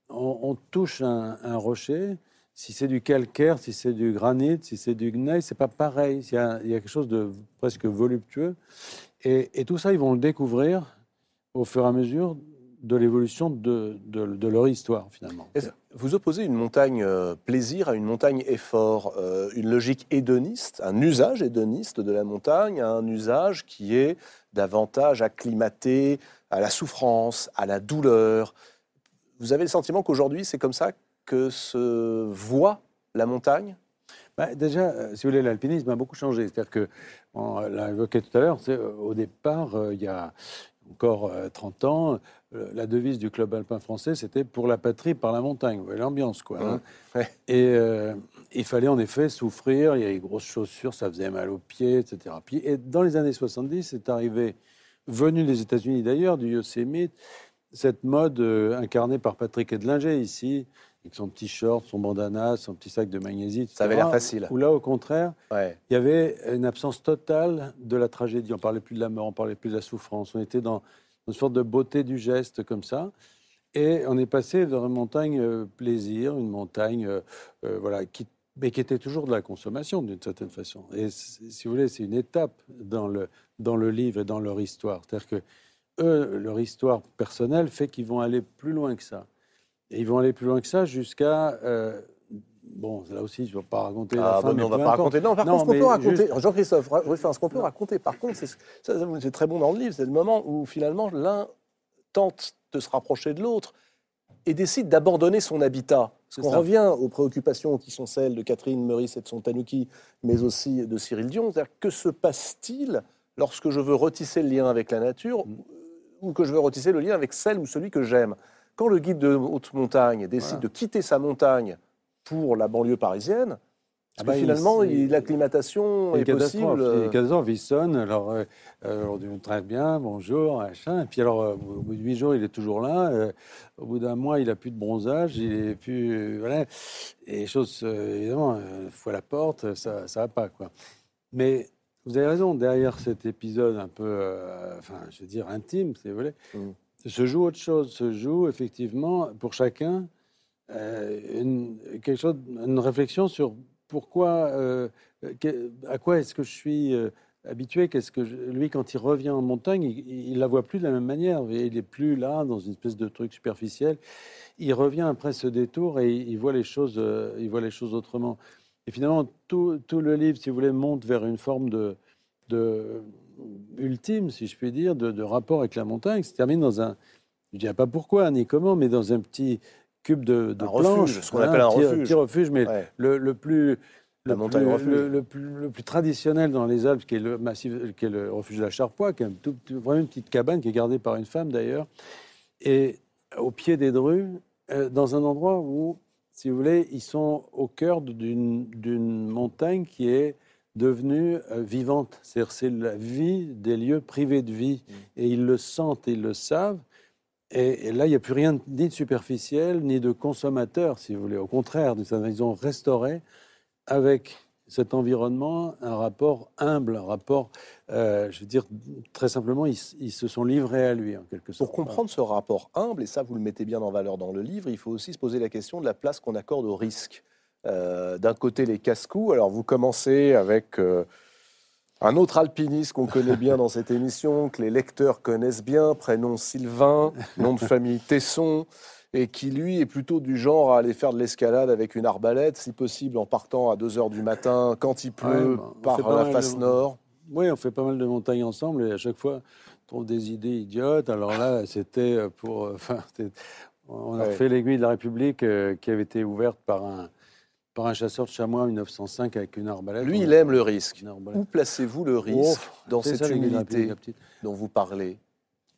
on, touche un rocher si c'est du calcaire, si c'est du granit, si c'est du gneiss, c'est pas pareil. Il y, a, quelque chose de presque voluptueux. Et, tout ça, ils vont le découvrir au fur et à mesure de l'évolution de, leur histoire, finalement. Vous opposez une montagne euh, plaisir à une montagne effort, euh, une logique hédoniste, un usage hédoniste de la montagne un usage qui est davantage acclimaté à la souffrance, à la douleur? Vous avez le sentiment qu'aujourd'hui, c'est comme ça que se voit la montagne bah, Déjà, euh, si vous voulez, l'alpinisme a beaucoup changé. C'est-à-dire que, on l'a évoqué tout à l'heure, euh, au départ, euh, il y a encore 30 ans, la devise du club alpin français, c'était pour la patrie, par la montagne. Vous voyez l'ambiance, quoi. Hein. Et il fallait en effet souffrir. Il y avait grosses chaussures, ça faisait mal aux pieds, etc. Puis, et dans les années 70, c'est arrivé, venu des États-Unis d'ailleurs, du Yosemite, cette mode incarnée par Patrick Edlinger ici, avec son petit short, son bandana, son petit sac de magnésie. Ça avait l'air facile. Ou là, au contraire, il y avait une absence totale de la tragédie. On parlait plus de la mort, on parlait plus de la souffrance. On était dans une sorte de beauté du geste comme ça. Et on est passé vers une montagne euh, plaisir, une montagne euh, euh, voilà, qui, mais qui était toujours de la consommation d'une certaine façon. Et si vous voulez, c'est une étape dans le, dans le livre et dans leur histoire. C'est-à-dire que eux, leur histoire personnelle fait qu'ils vont aller plus loin que ça. Et ils vont aller plus loin que ça jusqu'à Bon, là aussi, je ne vais pas raconter la ah, fin. on ne va pas raconter. Non, par contre, ce qu'on peut raconter, Jean-Christophe, ce qu'on peut raconter, par contre, c'est très bon dans le livre, c'est le moment où finalement l'un tente de se rapprocher de l'autre et décide d'abandonner son habitat. Parce qu'on revient aux préoccupations qui sont celles de Catherine Meurice et de son Tanuki, mais aussi de Cyril Dion. C'est-à-dire, que se passe-t-il lorsque je veux retisser le lien avec la nature mm. ou que je veux retisser le lien avec celle ou celui que j'aime? Quand le guide de haute montagne décide de quitter sa montagne pour la banlieue parisienne, ah bah, finalement, l'acclimatation est, possible. Il catastrophe, il sonne, alors euh, euh, on dit très bien, bonjour, machin. Et puis alors, euh, au bout de huit jours, il est toujours là. au bout d'un mois, il n'a plus de bronzage, il est plus. voilà. Et les choses, évidemment, une fois la porte, ça ne va pas. Quoi. Mais vous avez raison, derrière cet épisode un peu, enfin, je veux dire, intime, si vous voulez, mm. Se joue autre chose, se joue effectivement, pour chacun, une, quelque chose, une réflexion sur pourquoi, euh, à quoi est-ce que je suis euh, habitué Qu'est-ce que lui, quand il revient en montagne, il, ne la voit plus de la même manière. Il est plus là dans une espèce de truc superficiel. Il revient après ce détour et il voit les choses, euh, il voit les choses autrement. Et finalement, tout, le livre, si vous voulez, monte vers une forme de ultime, si je puis dire, de, rapport avec la montagne. Se termine dans un, je ne dirais pas pourquoi ni comment, mais dans un petit cube de, de planches, ce qu'on appelle un refuge. Petit refuge, mais le, le, plus le, plus, le, plus, traditionnel dans les Alpes, qui est le massif, qui est le refuge de la Charpoix, qui est vraiment une petite cabane qui est gardée par une femme d'ailleurs, et au pied des Drues, euh, dans un endroit où, si vous voulez, ils sont au cœur d'une montagne qui est devenue euh, vivante. C'est-à-dire, c'est la vie des lieux privés de vie, mmh. et ils le sentent, ils le savent. Et, là, il n'y a plus rien ni de superficiel, ni de consommateur, si vous voulez. Au contraire, ils ont restauré avec cet environnement un rapport humble, un rapport, euh, je veux dire, très simplement, ils, se sont livrés à lui, en quelque sorte. Pour comprendre ce rapport humble, et ça, vous le mettez bien en valeur dans le livre, il faut aussi se poser la question de la place qu'on accorde au risque. Euh, d'un côté, les casse-coups. Alors, vous commencez avec... Euh, un autre alpiniste qu'on connaît bien dans cette émission, que les lecteurs connaissent bien, prénom Sylvain, nom de famille Tesson, et qui lui est plutôt du genre à aller faire de l'escalade avec une arbalète, si possible en partant à 2 heures du matin, quand il pleut, par la face nord. Oui, on fait pas mal de montagnes ensemble et à chaque fois, on trouve des idées idiotes. Alors là, c'était pour. Enfin, on a fait l'aiguille de la République euh, qui avait été ouverte par un par un chasseur de chamois en 1905 avec une arbalète. Lui, il aime le risque. Où placez-vous le risque dans cette humilité dont vous parlez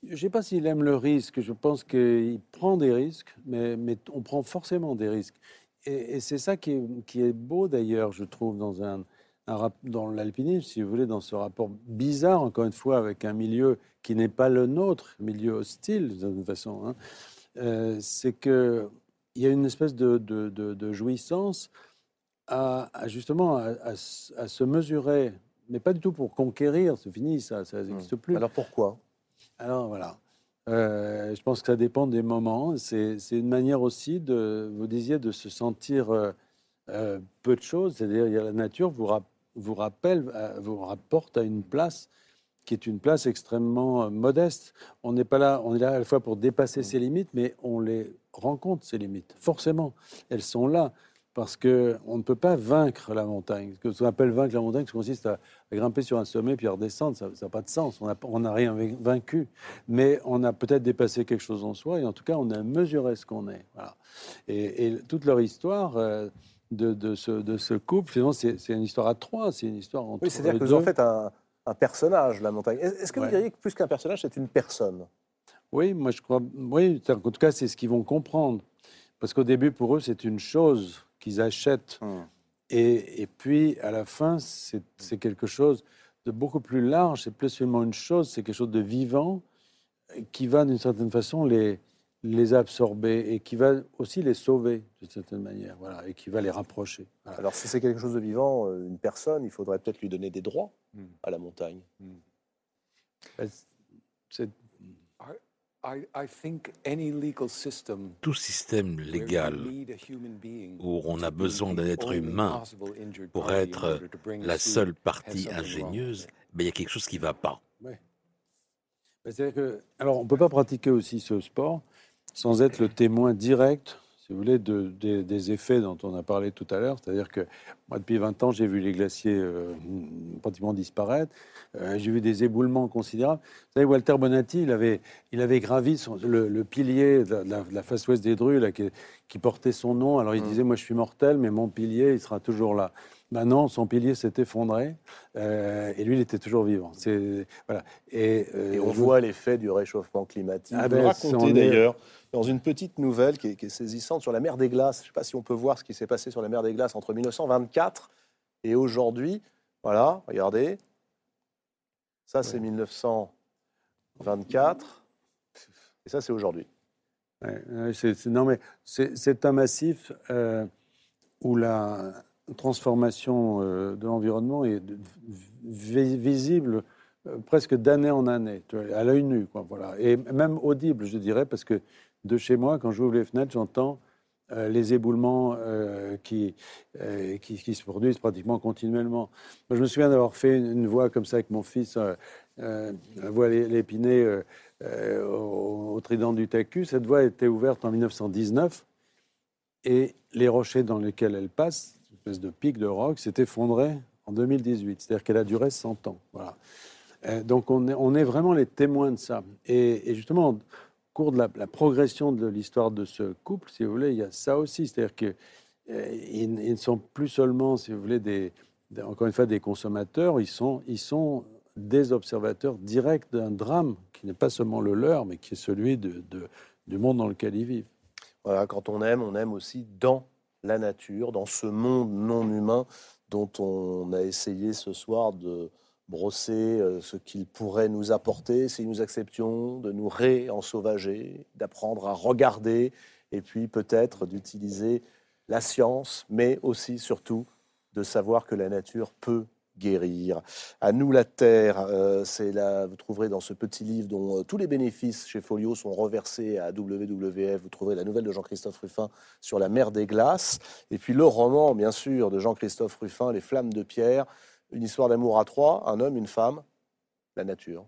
Je ne sais pas s'il aime le risque. Je pense qu'il prend des risques, mais, mais, on prend forcément des risques. Et, c'est ça qui est, qui est beau d'ailleurs, je trouve, dans, un, dans l'alpinisme, si vous voulez, dans ce rapport bizarre, encore une fois, avec un milieu qui n'est pas le nôtre, milieu hostile, de toute façon. Hein. Euh, c'est que il y a une espèce de, de, jouissance à, justement à, se mesurer, mais pas du tout pour conquérir, c'est fini, ça, ça n'existe hmm. plus. Alors pourquoi? Alors voilà. Euh, je pense que ça dépend des moments. C'est une manière aussi de, vous disiez, de se sentir euh, euh, peu de choses. C'est-à-dire, la nature vous, vous rappelle, vous rapporte à une place qui est une place extrêmement modeste. On n'est pas là, on est là à la fois pour dépasser hmm. ses limites, mais on les rencontre ses limites. Forcément, elles sont là parce qu'on ne peut pas vaincre la montagne. Ce qu'on appelle vaincre la montagne, ça consiste à, grimper sur un sommet puis à redescendre. Ça n'a pas de sens. On n'a rien vaincu. Mais on a peut-être dépassé quelque chose en soi et en tout cas, on a mesuré ce qu'on est. Voilà. Et, toute leur histoire. Euh, de, ce, de, ce, couple, finalement, c'est une histoire à trois, c'est une histoire entre. Oui, c'est-à-dire que vous en faites un, personnage, la montagne. Est-ce que vous diriez que plus qu'un personnage, c'est une personne? Oui, moi je crois. Oui, en tout cas, c'est ce qu'ils vont comprendre. Parce qu'au début, pour eux, c'est une chose qu'ils achètent. Hum. Et, et, puis, à la fin, c'est quelque chose de beaucoup plus large. C'est plus seulement une chose, c'est quelque chose de vivant qui va, d'une certaine façon, les, les absorber et qui va aussi les sauver, d'une certaine manière. Voilà, et qui va les rapprocher. Alors, si c'est quelque chose de vivant, euh, une personne, il faudrait peut-être lui donner des droits à la montagne. C'est Tout système légal où on a besoin d'un être humain pour être la seule partie ingénieuse, ben, il y a quelque chose qui ne va pas. Que, alors, on ne peut pas pratiquer aussi ce sport sans être le témoin direct vous voulez, de, des effets dont on a parlé tout à l'heure. C'est-à-dire que moi, depuis 20 ans, j'ai vu les glaciers euh, pratiquement disparaître. Euh, j'ai vu des éboulements considérables. Vous savez, Walter Bonatti, il avait, il avait gravi le, pilier de la, face ouest des Drues là, qui, qui, portait son nom. Alors il mmh. disait, moi, je suis mortel, mais mon pilier, il sera toujours là. Maintenant, son pilier s'est effondré euh, et lui, il était toujours vivant. Voilà. Et, on voit l'effet du réchauffement climatique. Ah ben, Vous d'ailleurs dans une petite nouvelle qui est, saisissante sur la mer des Glaces. Je ne sais pas si on peut voir ce qui s'est passé sur la mer des Glaces entre 1924 et aujourd'hui. Voilà, regardez. Ça, c'est 1924. Et ça, c'est aujourd'hui. non, mais c'est un massif euh, où la transformation euh, de l'environnement est visible euh, presque d'année en année, à l'œil nu, quoi, voilà. Et même audible, je dirais, parce que de chez moi, quand j'ouvre les fenêtres, j'entends euh, les éboulements qui, qui, se produisent pratiquement continuellement. je me souviens d'avoir fait une, voix comme ça avec mon fils, la voix l'épinée au, au, Trident du TACU. Cette a été ouverte en 1919 et les rochers dans lesquels elle passe, une espèce de pic de roc, s'est effondré en 2018. C'est-à-dire qu'elle a duré 100 ans. Voilà. donc on est, on est, vraiment les témoins de ça. Et, justement, cours de la, progression de l'histoire de ce couple, si vous voulez, il y a ça aussi. C'est-à-dire qu'ils euh, ne sont plus seulement, si vous voulez, des, encore une fois, des consommateurs, ils sont, ils sont des observateurs directs d'un drame qui n'est pas seulement le leur, mais qui est celui de, du monde dans lequel ils vivent. Voilà, quand on aime, on aime aussi dans la nature, dans ce monde non humain dont on a essayé ce soir de, brosser euh, ce qu'il pourrait nous apporter si nous acceptions de nous réensauvager, d'apprendre à regarder et puis peut-être d'utiliser la science, mais aussi surtout de savoir que la nature peut guérir. À nous la terre, euh, c'est là, vous trouverez dans ce petit livre dont euh, tous les bénéfices chez Folio sont reversés à WWF. Vous trouverez la nouvelle de Jean-Christophe Ruffin sur la mer des glaces, et puis le roman, bien sûr, de Jean-Christophe Ruffin, Les flammes de pierre une histoire d'amour à trois, un homme, une femme, la nature,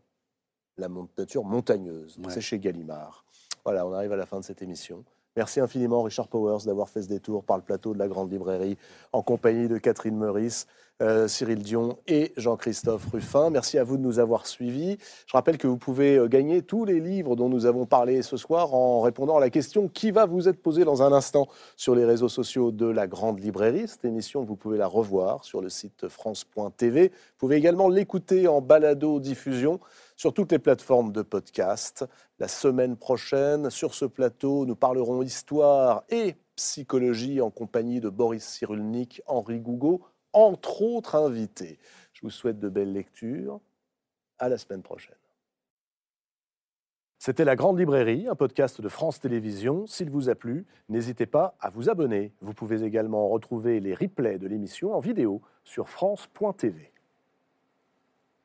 la nature montagneuse. C'est chez Gallimard. Voilà, on arrive à la fin de cette émission. Merci infiniment, Richard Powers, d'avoir fait ce détour par le plateau de la Grande Librairie en compagnie de Catherine Meurice, euh, Cyril Dion et Jean-Christophe Ruffin. Merci à vous de nous avoir suivis. Je rappelle que vous pouvez euh, gagner tous les livres dont nous avons parlé ce soir en répondant à la question qui va vous être posée dans un instant sur les réseaux sociaux de la Grande Librairie. Cette émission, vous pouvez la revoir sur le site France.tv. Vous pouvez également l'écouter en balado-diffusion sur toutes les plateformes de podcast. La semaine prochaine, sur ce plateau, nous parlerons histoire et psychologie en compagnie de Boris Cyrulnik, Henri Gougaud, entre autres invités. Je vous souhaite de belles lectures. À la semaine prochaine. C'était La Grande Librairie, un podcast de France Télévisions. S'il vous a plu, n'hésitez pas à vous abonner. Vous pouvez également retrouver les replays de l'émission en vidéo sur France.tv.